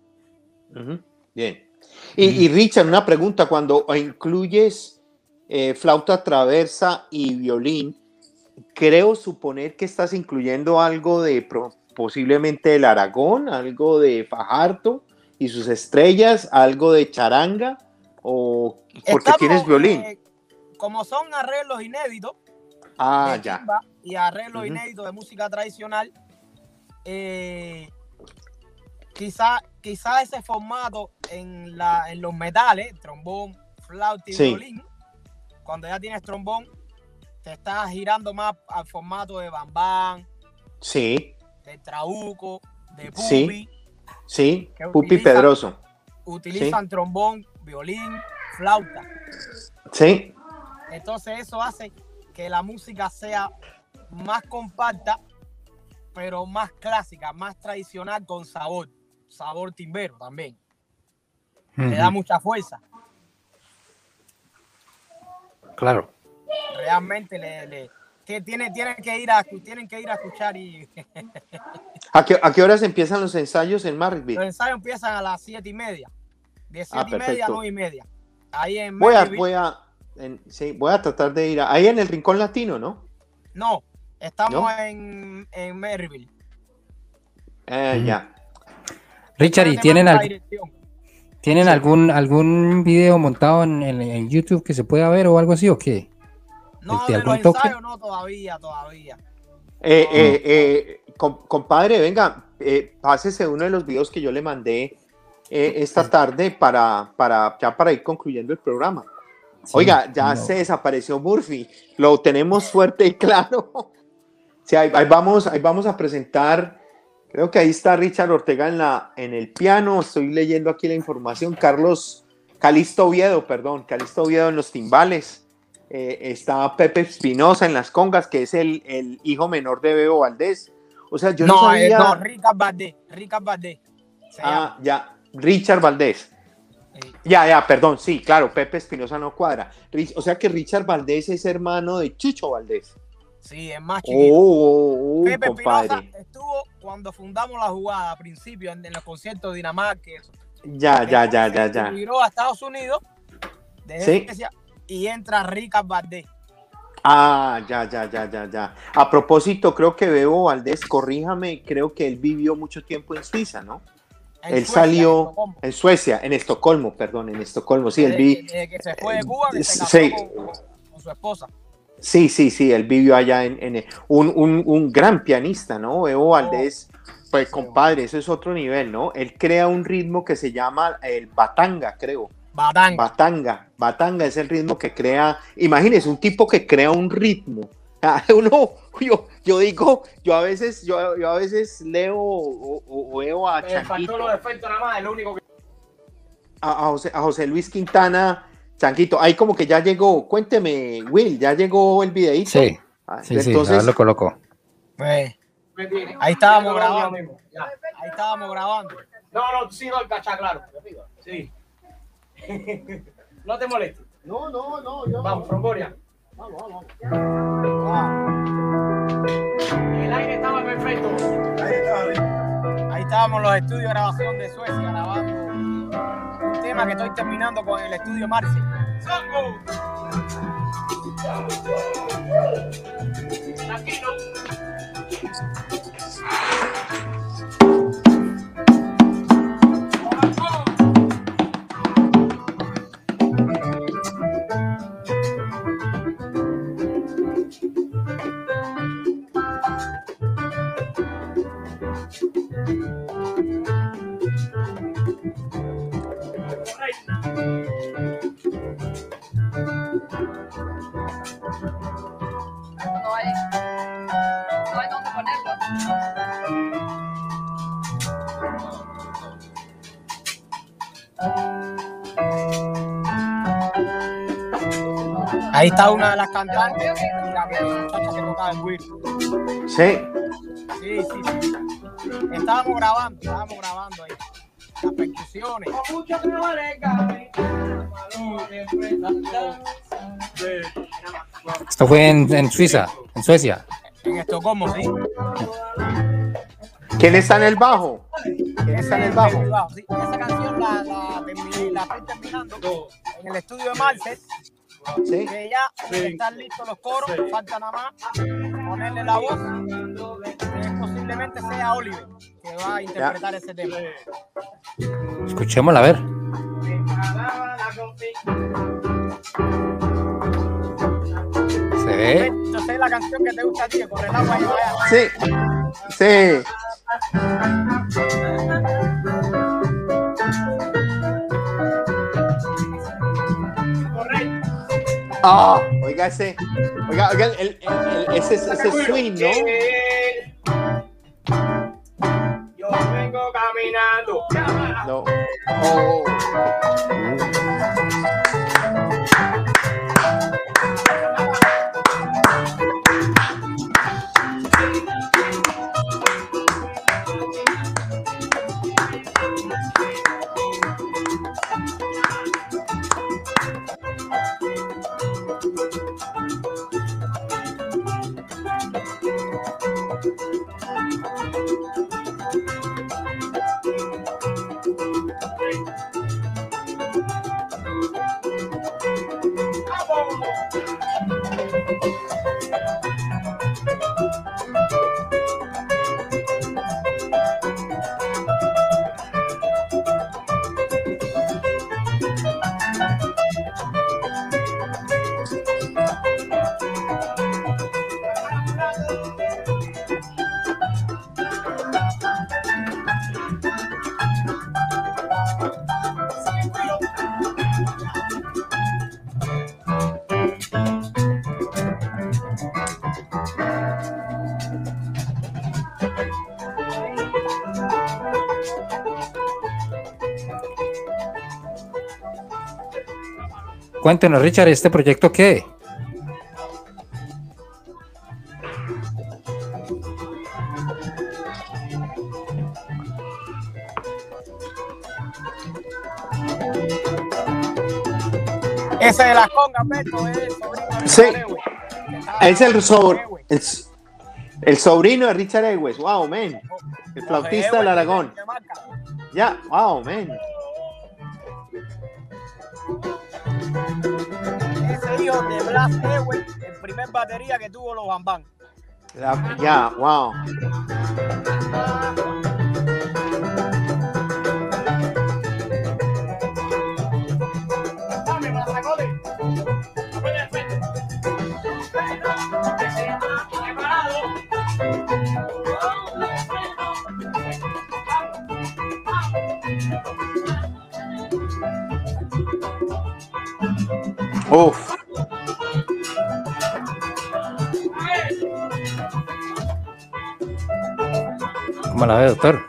Bien. Y, Richard, una pregunta, cuando incluyes eh, flauta traversa y violín, creo suponer que estás incluyendo algo de posiblemente el Aragón, algo de Fajardo y sus estrellas, algo de charanga, o porque tienes violín. Eh, como son arreglos inéditos, ah, ya. y arreglos inéditos de música tradicional, eh, quizá, quizá ese formato en, la, en los metales, trombón, flauta y violín, cuando ya tienes trombón, te estás girando más al formato de Bambán. Sí. De Trauco, de Pupi. Sí, Pupi Pedroso. Utilizan trombón, violín, flauta. Sí. Entonces eso hace que la música sea más compacta, pero más clásica, más tradicional con sabor, sabor timbero también. Le da mucha fuerza. Claro realmente le, que tiene, tienen que ir a tienen que ir a escuchar y ¿A qué, ¿A qué horas empiezan los ensayos en Marrickville? Los ensayos empiezan a las siete y media. De siete ah, y media a nueve y media. Ahí en voy a, voy a sí, voy a tratar de ir ahí en el Rincón Latino, ¿no? No, estamos en, en Maryville. Eh, ya. Richard, ¿y tienen, ¿tienen algún, algún video montado en, en, YouTube que se pueda ver o algo así o qué? No, de los ensayos no, todavía, todavía. Eh, eh, eh, compadre, venga, pásese uno de los videos que yo le mandé esta tarde para, para, ya para ir concluyendo el programa. Oiga, ya se desapareció Murphy, lo tenemos fuerte y claro. Sí, ahí, vamos, ahí vamos a presentar, creo que ahí está Richard Ortega en, la, en el piano, estoy leyendo aquí la información, Carlos Calisto Oviedo, perdón, Calisto Oviedo en los timbales, eh, está Pepe Espinosa en las congas, que es el, el, hijo menor de Bebo Valdés. O sea, yo no, no sabía... no, Richard Valdés, Richard Valdés. Ah, ya, Richard Valdés. Ya, ya, perdón, sí, claro, Pepe Espinosa no cuadra. O sea que Richard Valdés es hermano de Chucho Valdés. Sí, es más chiquito. Oh, oh, Pepe Espinosa estuvo cuando fundamos la jugada a principio en, los conciertos de Dinamarca. Ya, ya, ya, ya, ya. Miró a Estados Unidos. sí y entra Rica Valdés. Ah, ya, ya, ya, ya, ya. A propósito, creo que Bebo Valdés, corríjame, creo que él vivió mucho tiempo en Suiza, ¿no? él salió en, Suecia, en Estocolmo, perdón, en Estocolmo, sí, él vi... que se fue de Cuba, que se sí. con, su esposa. Sí, sí, sí, él vivió allá en, un, un, un, gran pianista, ¿no? Oh. Valdés, pues compadre, eso es otro nivel, ¿no? Él crea un ritmo que se llama el batanga, creo. Batanga. Batanga. Batanga es el ritmo que crea. Imagínese, un tipo que crea un ritmo. Ah, uno, yo, yo digo, yo a veces, yo, a veces leo o, veo a Chanquito. nada más, único A, José, a, José, Luis Quintana, Chanquito, ahí como que ya llegó, cuénteme, Will, ya llegó el videíto. Sí, ah, sí, entonces, lo colocó. Ahí estábamos grabando. ahí estábamos grabando. No, no, sí, no, cachá, claro. Sí. No te molestes. No, no, no. Yo... Vamos, Frongoria. Vamos, vamos. vamos. el aire estaba perfecto. Ahí estábamos los estudios de grabación de Suecia grabando un tema que estoy terminando con el estudio Marce. Aquí no. Ahí está una de las cantantes y la muchacha que tocaba el Wii. Sí. Sí, sí, sí. Estábamos grabando, estábamos grabando ahí. Las percusiones. Esto fue en, en Suiza, en Suecia. En Estocolmo, sí. ¿Quién está en el bajo? ¿Quién está en el bajo? Sí, Esa canción la, la, la estoy terminando en el estudio de Marcel. Sí. Que ya están listos los coros, falta nada más ponerle la voz. Que posiblemente sea Oliver que va a interpretar ese tema. Escuchémosla a ver. Se ve. Yo sé la canción que te gusta a ti, por el agua y vaya. Sí. Sí. Ah, oiga ese, oiga, oiga el, el- el- ese, ese swing, ¿no? Yo vengo caminando. No. Oh. Cuéntenos, Richard, ¿este proyecto qué? Ese de las congas, Beto, es el sobrino de Sí. Es el, con so- Ewes. el, el sobrino de Richard Ewes. Wow, man. El flautista del Aragón. Ya, wow, man. El primer batería que tuvo los Bambán. Ya, wow. ¿Cómo la ve, doctor?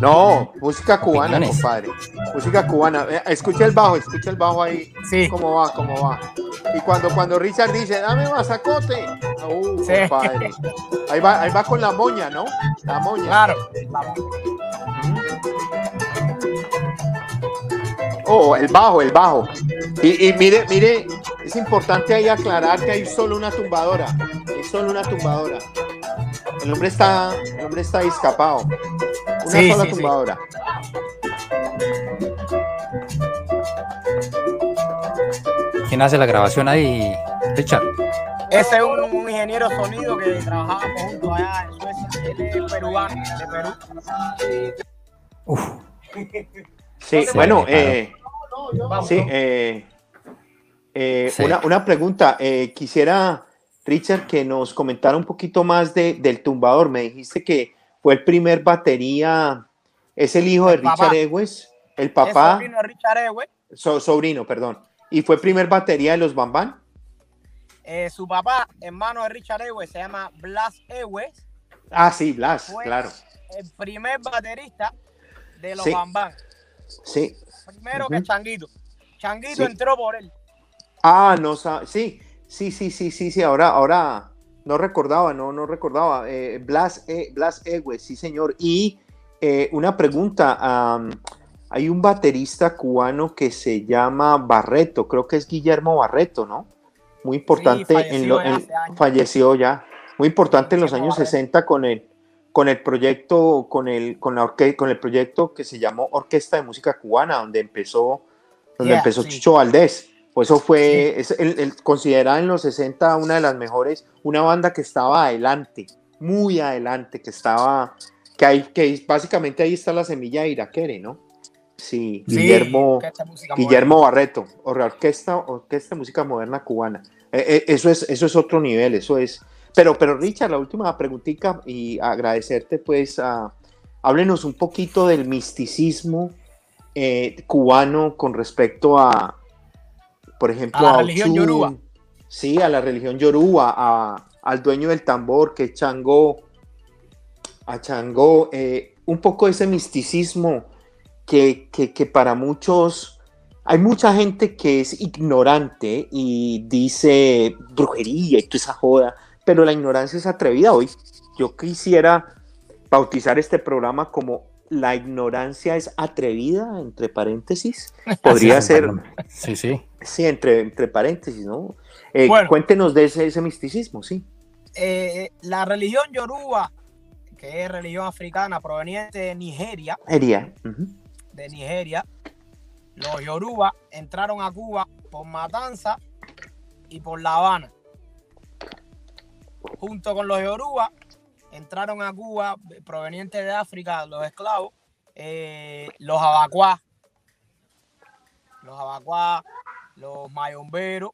No, música cubana, Opiniones. compadre. Música cubana. Escucha el bajo, escucha el bajo ahí. Sí. ¿Cómo va? ¿Cómo va? Y cuando, cuando Richard dice, dame mazacote. Uh, Sí. compadre. Ahí va, ahí va con la moña, ¿no? La moña. Claro. Oh, el bajo, el bajo. Y, y mire, mire, es importante ahí aclarar que hay solo una tumbadora. Hay solo una tumbadora. El hombre está, el hombre está escapado. Una Sí, sola sí, sí. tumbadora. ¿Quién hace la grabación ahí, Richard? Ese es un, un ingeniero sonido que trabajábamos juntos allá en Suecia. Él es peruano, de Perú. Uf, Sí, Sí, bueno, eh, sí, eh, eh, Sí. Una, una pregunta. eh, quisiera, Richard, que nos comentara un poquito más de, del tumbador. Me dijiste que fue el primer batería, es el hijo de El papá. Richard Ewes, el papá, sobrino de Richard Ewe. so- sobrino, perdón. Y fue primer batería de los Bambán. Eh, su papá, hermano de Richard Ewe, se llama Blas Ewes. Ah, sí, Blas, Fue claro. el primer baterista de los Sí. Bam Bam. Sí. Primero que Changuito. Changuito Sí. entró por él. Ah, no, sí, sí, sí, sí, sí, sí, ahora, ahora no recordaba, no, no recordaba. Eh, Blas, eh, Blas Ewes, sí, señor. Y eh, una pregunta, am, hay un baterista cubano que se llama Barreto, creo que es Guillermo Barreto, ¿no? Muy importante, falleció lo- ya en- años. falleció ya, muy importante en los años Barreto. 60 con el, con el proyecto, con el, con la orque- con el proyecto que se llamó Orquesta de Música Cubana, donde empezó, donde Yeah, empezó sí. Chicho Valdés. Pues eso fue, es el, el- considerada en los 60 una de las mejores, una banda que estaba adelante, muy adelante, que estaba, que hay, que básicamente ahí está la semilla de Iraquere, ¿no? Sí, Sí, Guillermo, Guillermo Barreto, or- orquesta, orquesta de música moderna cubana. Eh, eh, eso es, eso es otro nivel, eso es. Pero, pero Richard, la última preguntita y agradecerte, pues, a- háblenos un poquito del misticismo eh, cubano con respecto a, por ejemplo, A la religión Ochun, yoruba. Sí, a la religión yoruba, a- al dueño del tambor que es Changó, a Changó, eh, un poco ese misticismo que, que, que para muchos, hay mucha gente que es ignorante y dice brujería y toda esa joda, pero la ignorancia es atrevida hoy. Yo quisiera bautizar este programa como la ignorancia es atrevida, entre paréntesis. Podría sí, ser, Sí, sí. sí, entre, entre paréntesis, ¿no? Eh, Bueno. Cuéntenos de ese, ese misticismo, sí. Eh, la religión yoruba, que es religión africana proveniente de Nigeria, ujú. de Nigeria, los yoruba entraron a Cuba por Matanza y por La Habana. Junto con los yoruba entraron a Cuba provenientes de África, los esclavos, eh, los abacuá, los abacuá, los mayomberos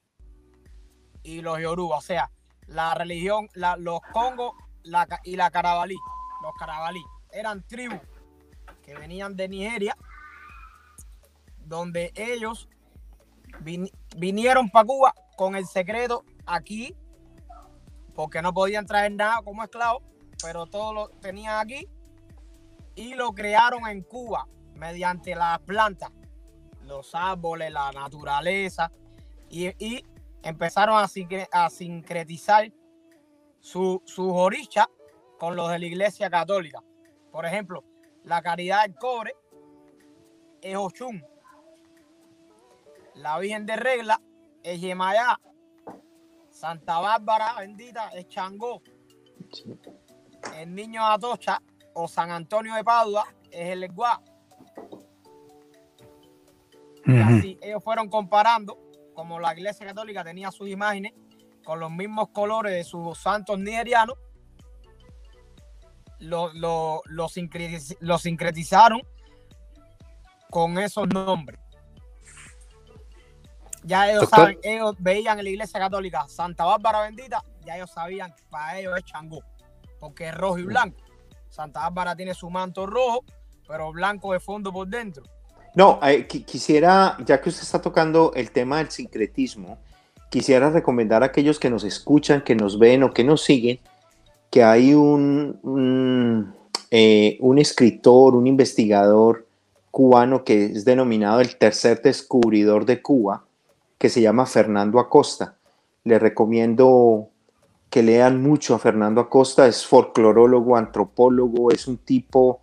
y los yoruba. O sea, la religión, la- los congos la y la carabalí, los carabalí, eran tribus que venían de Nigeria, donde ellos vin- vinieron para Cuba con el secreto aquí, porque no podían traer nada como esclavos, pero todo lo tenían aquí y lo crearon en Cuba mediante las plantas, los árboles, la naturaleza y, empezaron a, a sincretizar su, sus orichas con los de la iglesia católica. Por ejemplo, la caridad del cobre es Ochun. La Virgen de Regla es Yemayá. Santa Bárbara, bendita, es Changó. El niño de Atocha o San Antonio de Padua es el Eguá. Y Ujú. así ellos fueron comparando, como la iglesia católica tenía sus imágenes con los mismos colores de sus santos nigerianos, lo, lo, lo sincretiz- lo sincretizaron con esos nombres. Ya ellos Doctor. saben, ellos veían en la iglesia católica Santa Bárbara bendita, ya ellos sabían que para ellos es Changó, porque es rojo y blanco. Santa Bárbara tiene su manto rojo, pero blanco de fondo por dentro. No, eh, qui- quisiera, ya que usted está tocando el tema del sincretismo, quisiera recomendar a aquellos que nos escuchan, que nos ven o que nos siguen, que hay un, un, eh, un escritor, un investigador cubano que es denominado el tercer descubridor de Cuba, que se llama Fernando Acosta. Le recomiendo que lean mucho a Fernando Acosta, es folclorólogo, antropólogo, es un tipo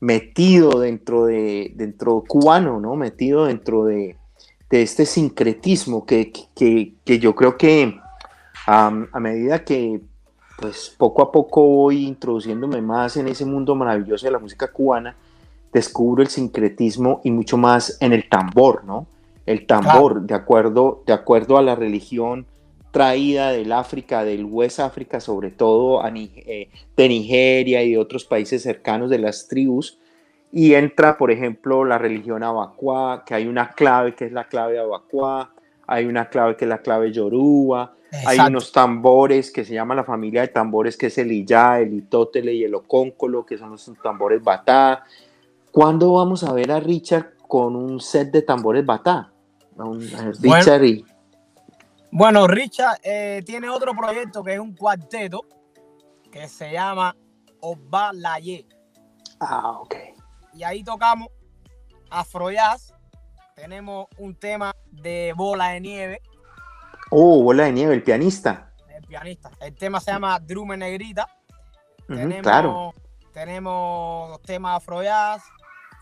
metido dentro de, dentro cubano, ¿no? Metido dentro de, de este sincretismo que, que, que yo creo que a medida que pues poco a poco voy introduciéndome más en ese mundo maravilloso de la música cubana, descubro el sincretismo y mucho más en el tambor, ¿no? El tambor, de, acuerdo, de acuerdo a la religión traída del África, del West África, sobre todo eh, de Nigeria y de otros países cercanos de las tribus, y entra, por ejemplo, la religión abacuá, que hay una clave que es la clave abacuá, hay una clave que es la clave yoruba, hay unos tambores que se llama la familia de tambores, que es el iyá, el itótele y el ocóncolo, que son los tambores batá. ¿Cuándo vamos a ver a Richard con un set de tambores batá? Richard y... Bueno, Richard eh, tiene otro proyecto que es un cuarteto que se llama Obalaye. Ah, ok. Y ahí tocamos Afroyaz. Tenemos un tema de Bola de Nieve. Oh, Bola de Nieve, el pianista. El pianista. El tema se llama Drume Negrita. tenemos, claro. Tenemos temas Afroyaz.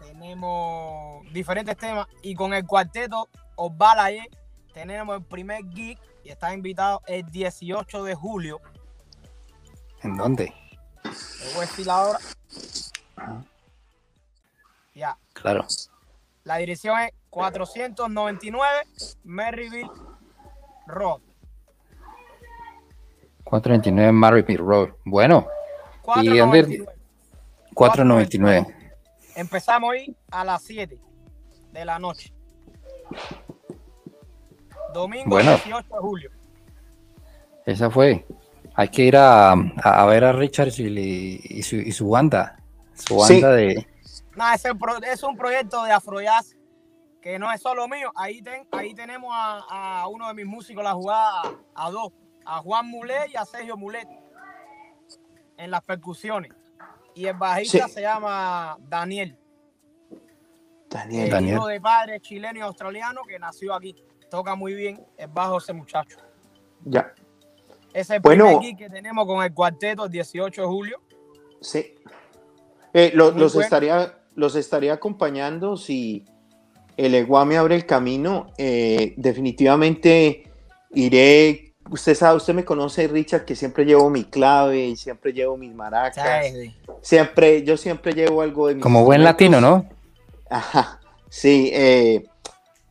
Tenemos diferentes temas. Y con el cuarteto Obalaye tenemos el primer gig y está invitado el 18 de julio. ¿En dónde? Te voy a decir ahora. Ya. Claro. La dirección es 499 Maryville Road. 499 Maryville Road. Bueno. ¿Y dónde? 499. Empezamos ahí a las 7 de la noche. Domingo 18 de julio. Esa fue. Hay que ir a, a ver a Richard y, su, y su banda. Su banda de. No, es, es, un proyecto de Afroyaz que no es solo mío. Ahí, ten, ahí tenemos a, a, uno de mis músicos, la jugada a dos, a Juan Mulet y a Sergio Mulet en las percusiones. Y el bajista se llama Daniel. Daniel. hijo de padre chileno y australiano que nació aquí toca muy bien, es bajo ese muchacho. Ya. Ese es el bueno, primer que tenemos con el cuarteto el 18 de julio. Sí. Eh, los, estaría, los estaría acompañando si el EGUA me abre el camino. Eh, definitivamente iré. Usted sabe, usted me conoce, Richard, que siempre llevo mi clave y siempre llevo mis maracas. Siempre, yo siempre llevo algo de Como buen latino, ¿no? Ajá. Sí, eh,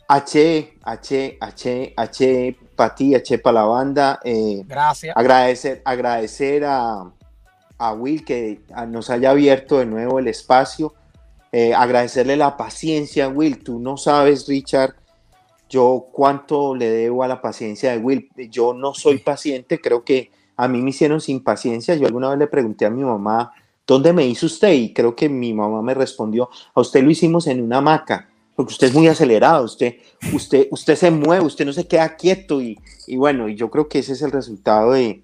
H, H, H, H para ti, H para la banda. Eh, Gracias. Agradecer, agradecer a, a, Will que nos haya abierto de nuevo el espacio. Eh, agradecerle la paciencia, Will. Tú no sabes, Richard, yo cuánto le debo a la paciencia de Will. Yo no soy paciente, creo que a mí me hicieron sin paciencia. Yo alguna vez le pregunté a mi mamá, ¿dónde me hizo usted? Y creo que mi mamá me respondió, a usted lo hicimos en una hamaca porque usted es muy acelerado, usted, usted, usted se mueve, usted no se queda quieto y, y bueno, y yo creo que ese es el resultado de,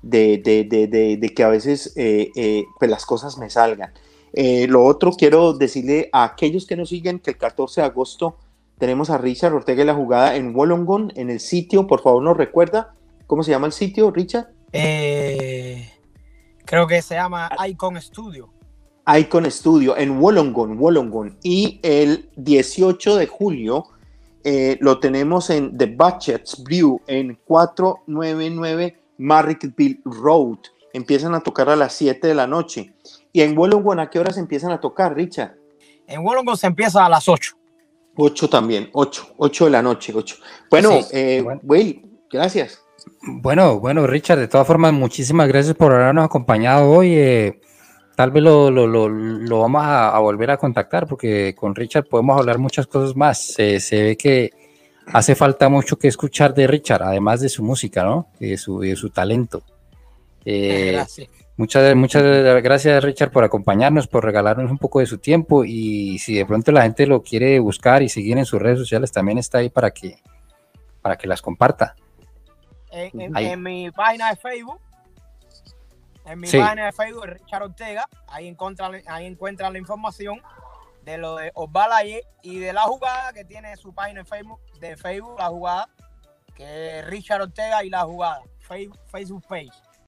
de, de, de que a veces eh, eh, pues las cosas me salgan. Eh, lo otro, quiero decirle a aquellos que nos siguen que el 14 de agosto tenemos a Richard Ortega y la jugada en Wollongong, en el sitio, por favor nos recuerda, ¿cómo se llama el sitio, Richard? creo que se llama Icon Studio. Icon Studio en Wollongong, Wollongong. Y el 18 de julio eh, lo tenemos en The Butchers Brew en 499 Marrickville Road. Empiezan a tocar a las 7 de la noche. ¿Y en Wollongong a qué horas empiezan a tocar, Richard? En Wollongong se empieza a las 8. 8 también, 8, 8 de la noche, 8. Bueno, eh, Will, gracias. Bueno, bueno, Richard, de todas formas, muchísimas gracias por habernos acompañado hoy. Eh, tal vez lo, lo, lo, lo vamos a, volver a contactar porque con Richard podemos hablar muchas cosas más. Se, se, ve que hace falta mucho que escuchar de Richard, además de su música, ¿no? Y de su, de su talento. Eh, gracias. Muchas, muchas gracias, Richard, por acompañarnos, por regalarnos un poco de su tiempo. Y si de pronto la gente lo quiere buscar y seguir en sus redes sociales, también está ahí para que, para que las comparta. En, en mi página de Facebook en mi página de Facebook, Richard Ortega, ahí encuentran, ahí encuentran la información de lo de Osvalaye y de la jugada que tiene su página en Facebook, de Facebook, la jugada, que es Richard Ortega y la jugada, Facebook, Facebook page.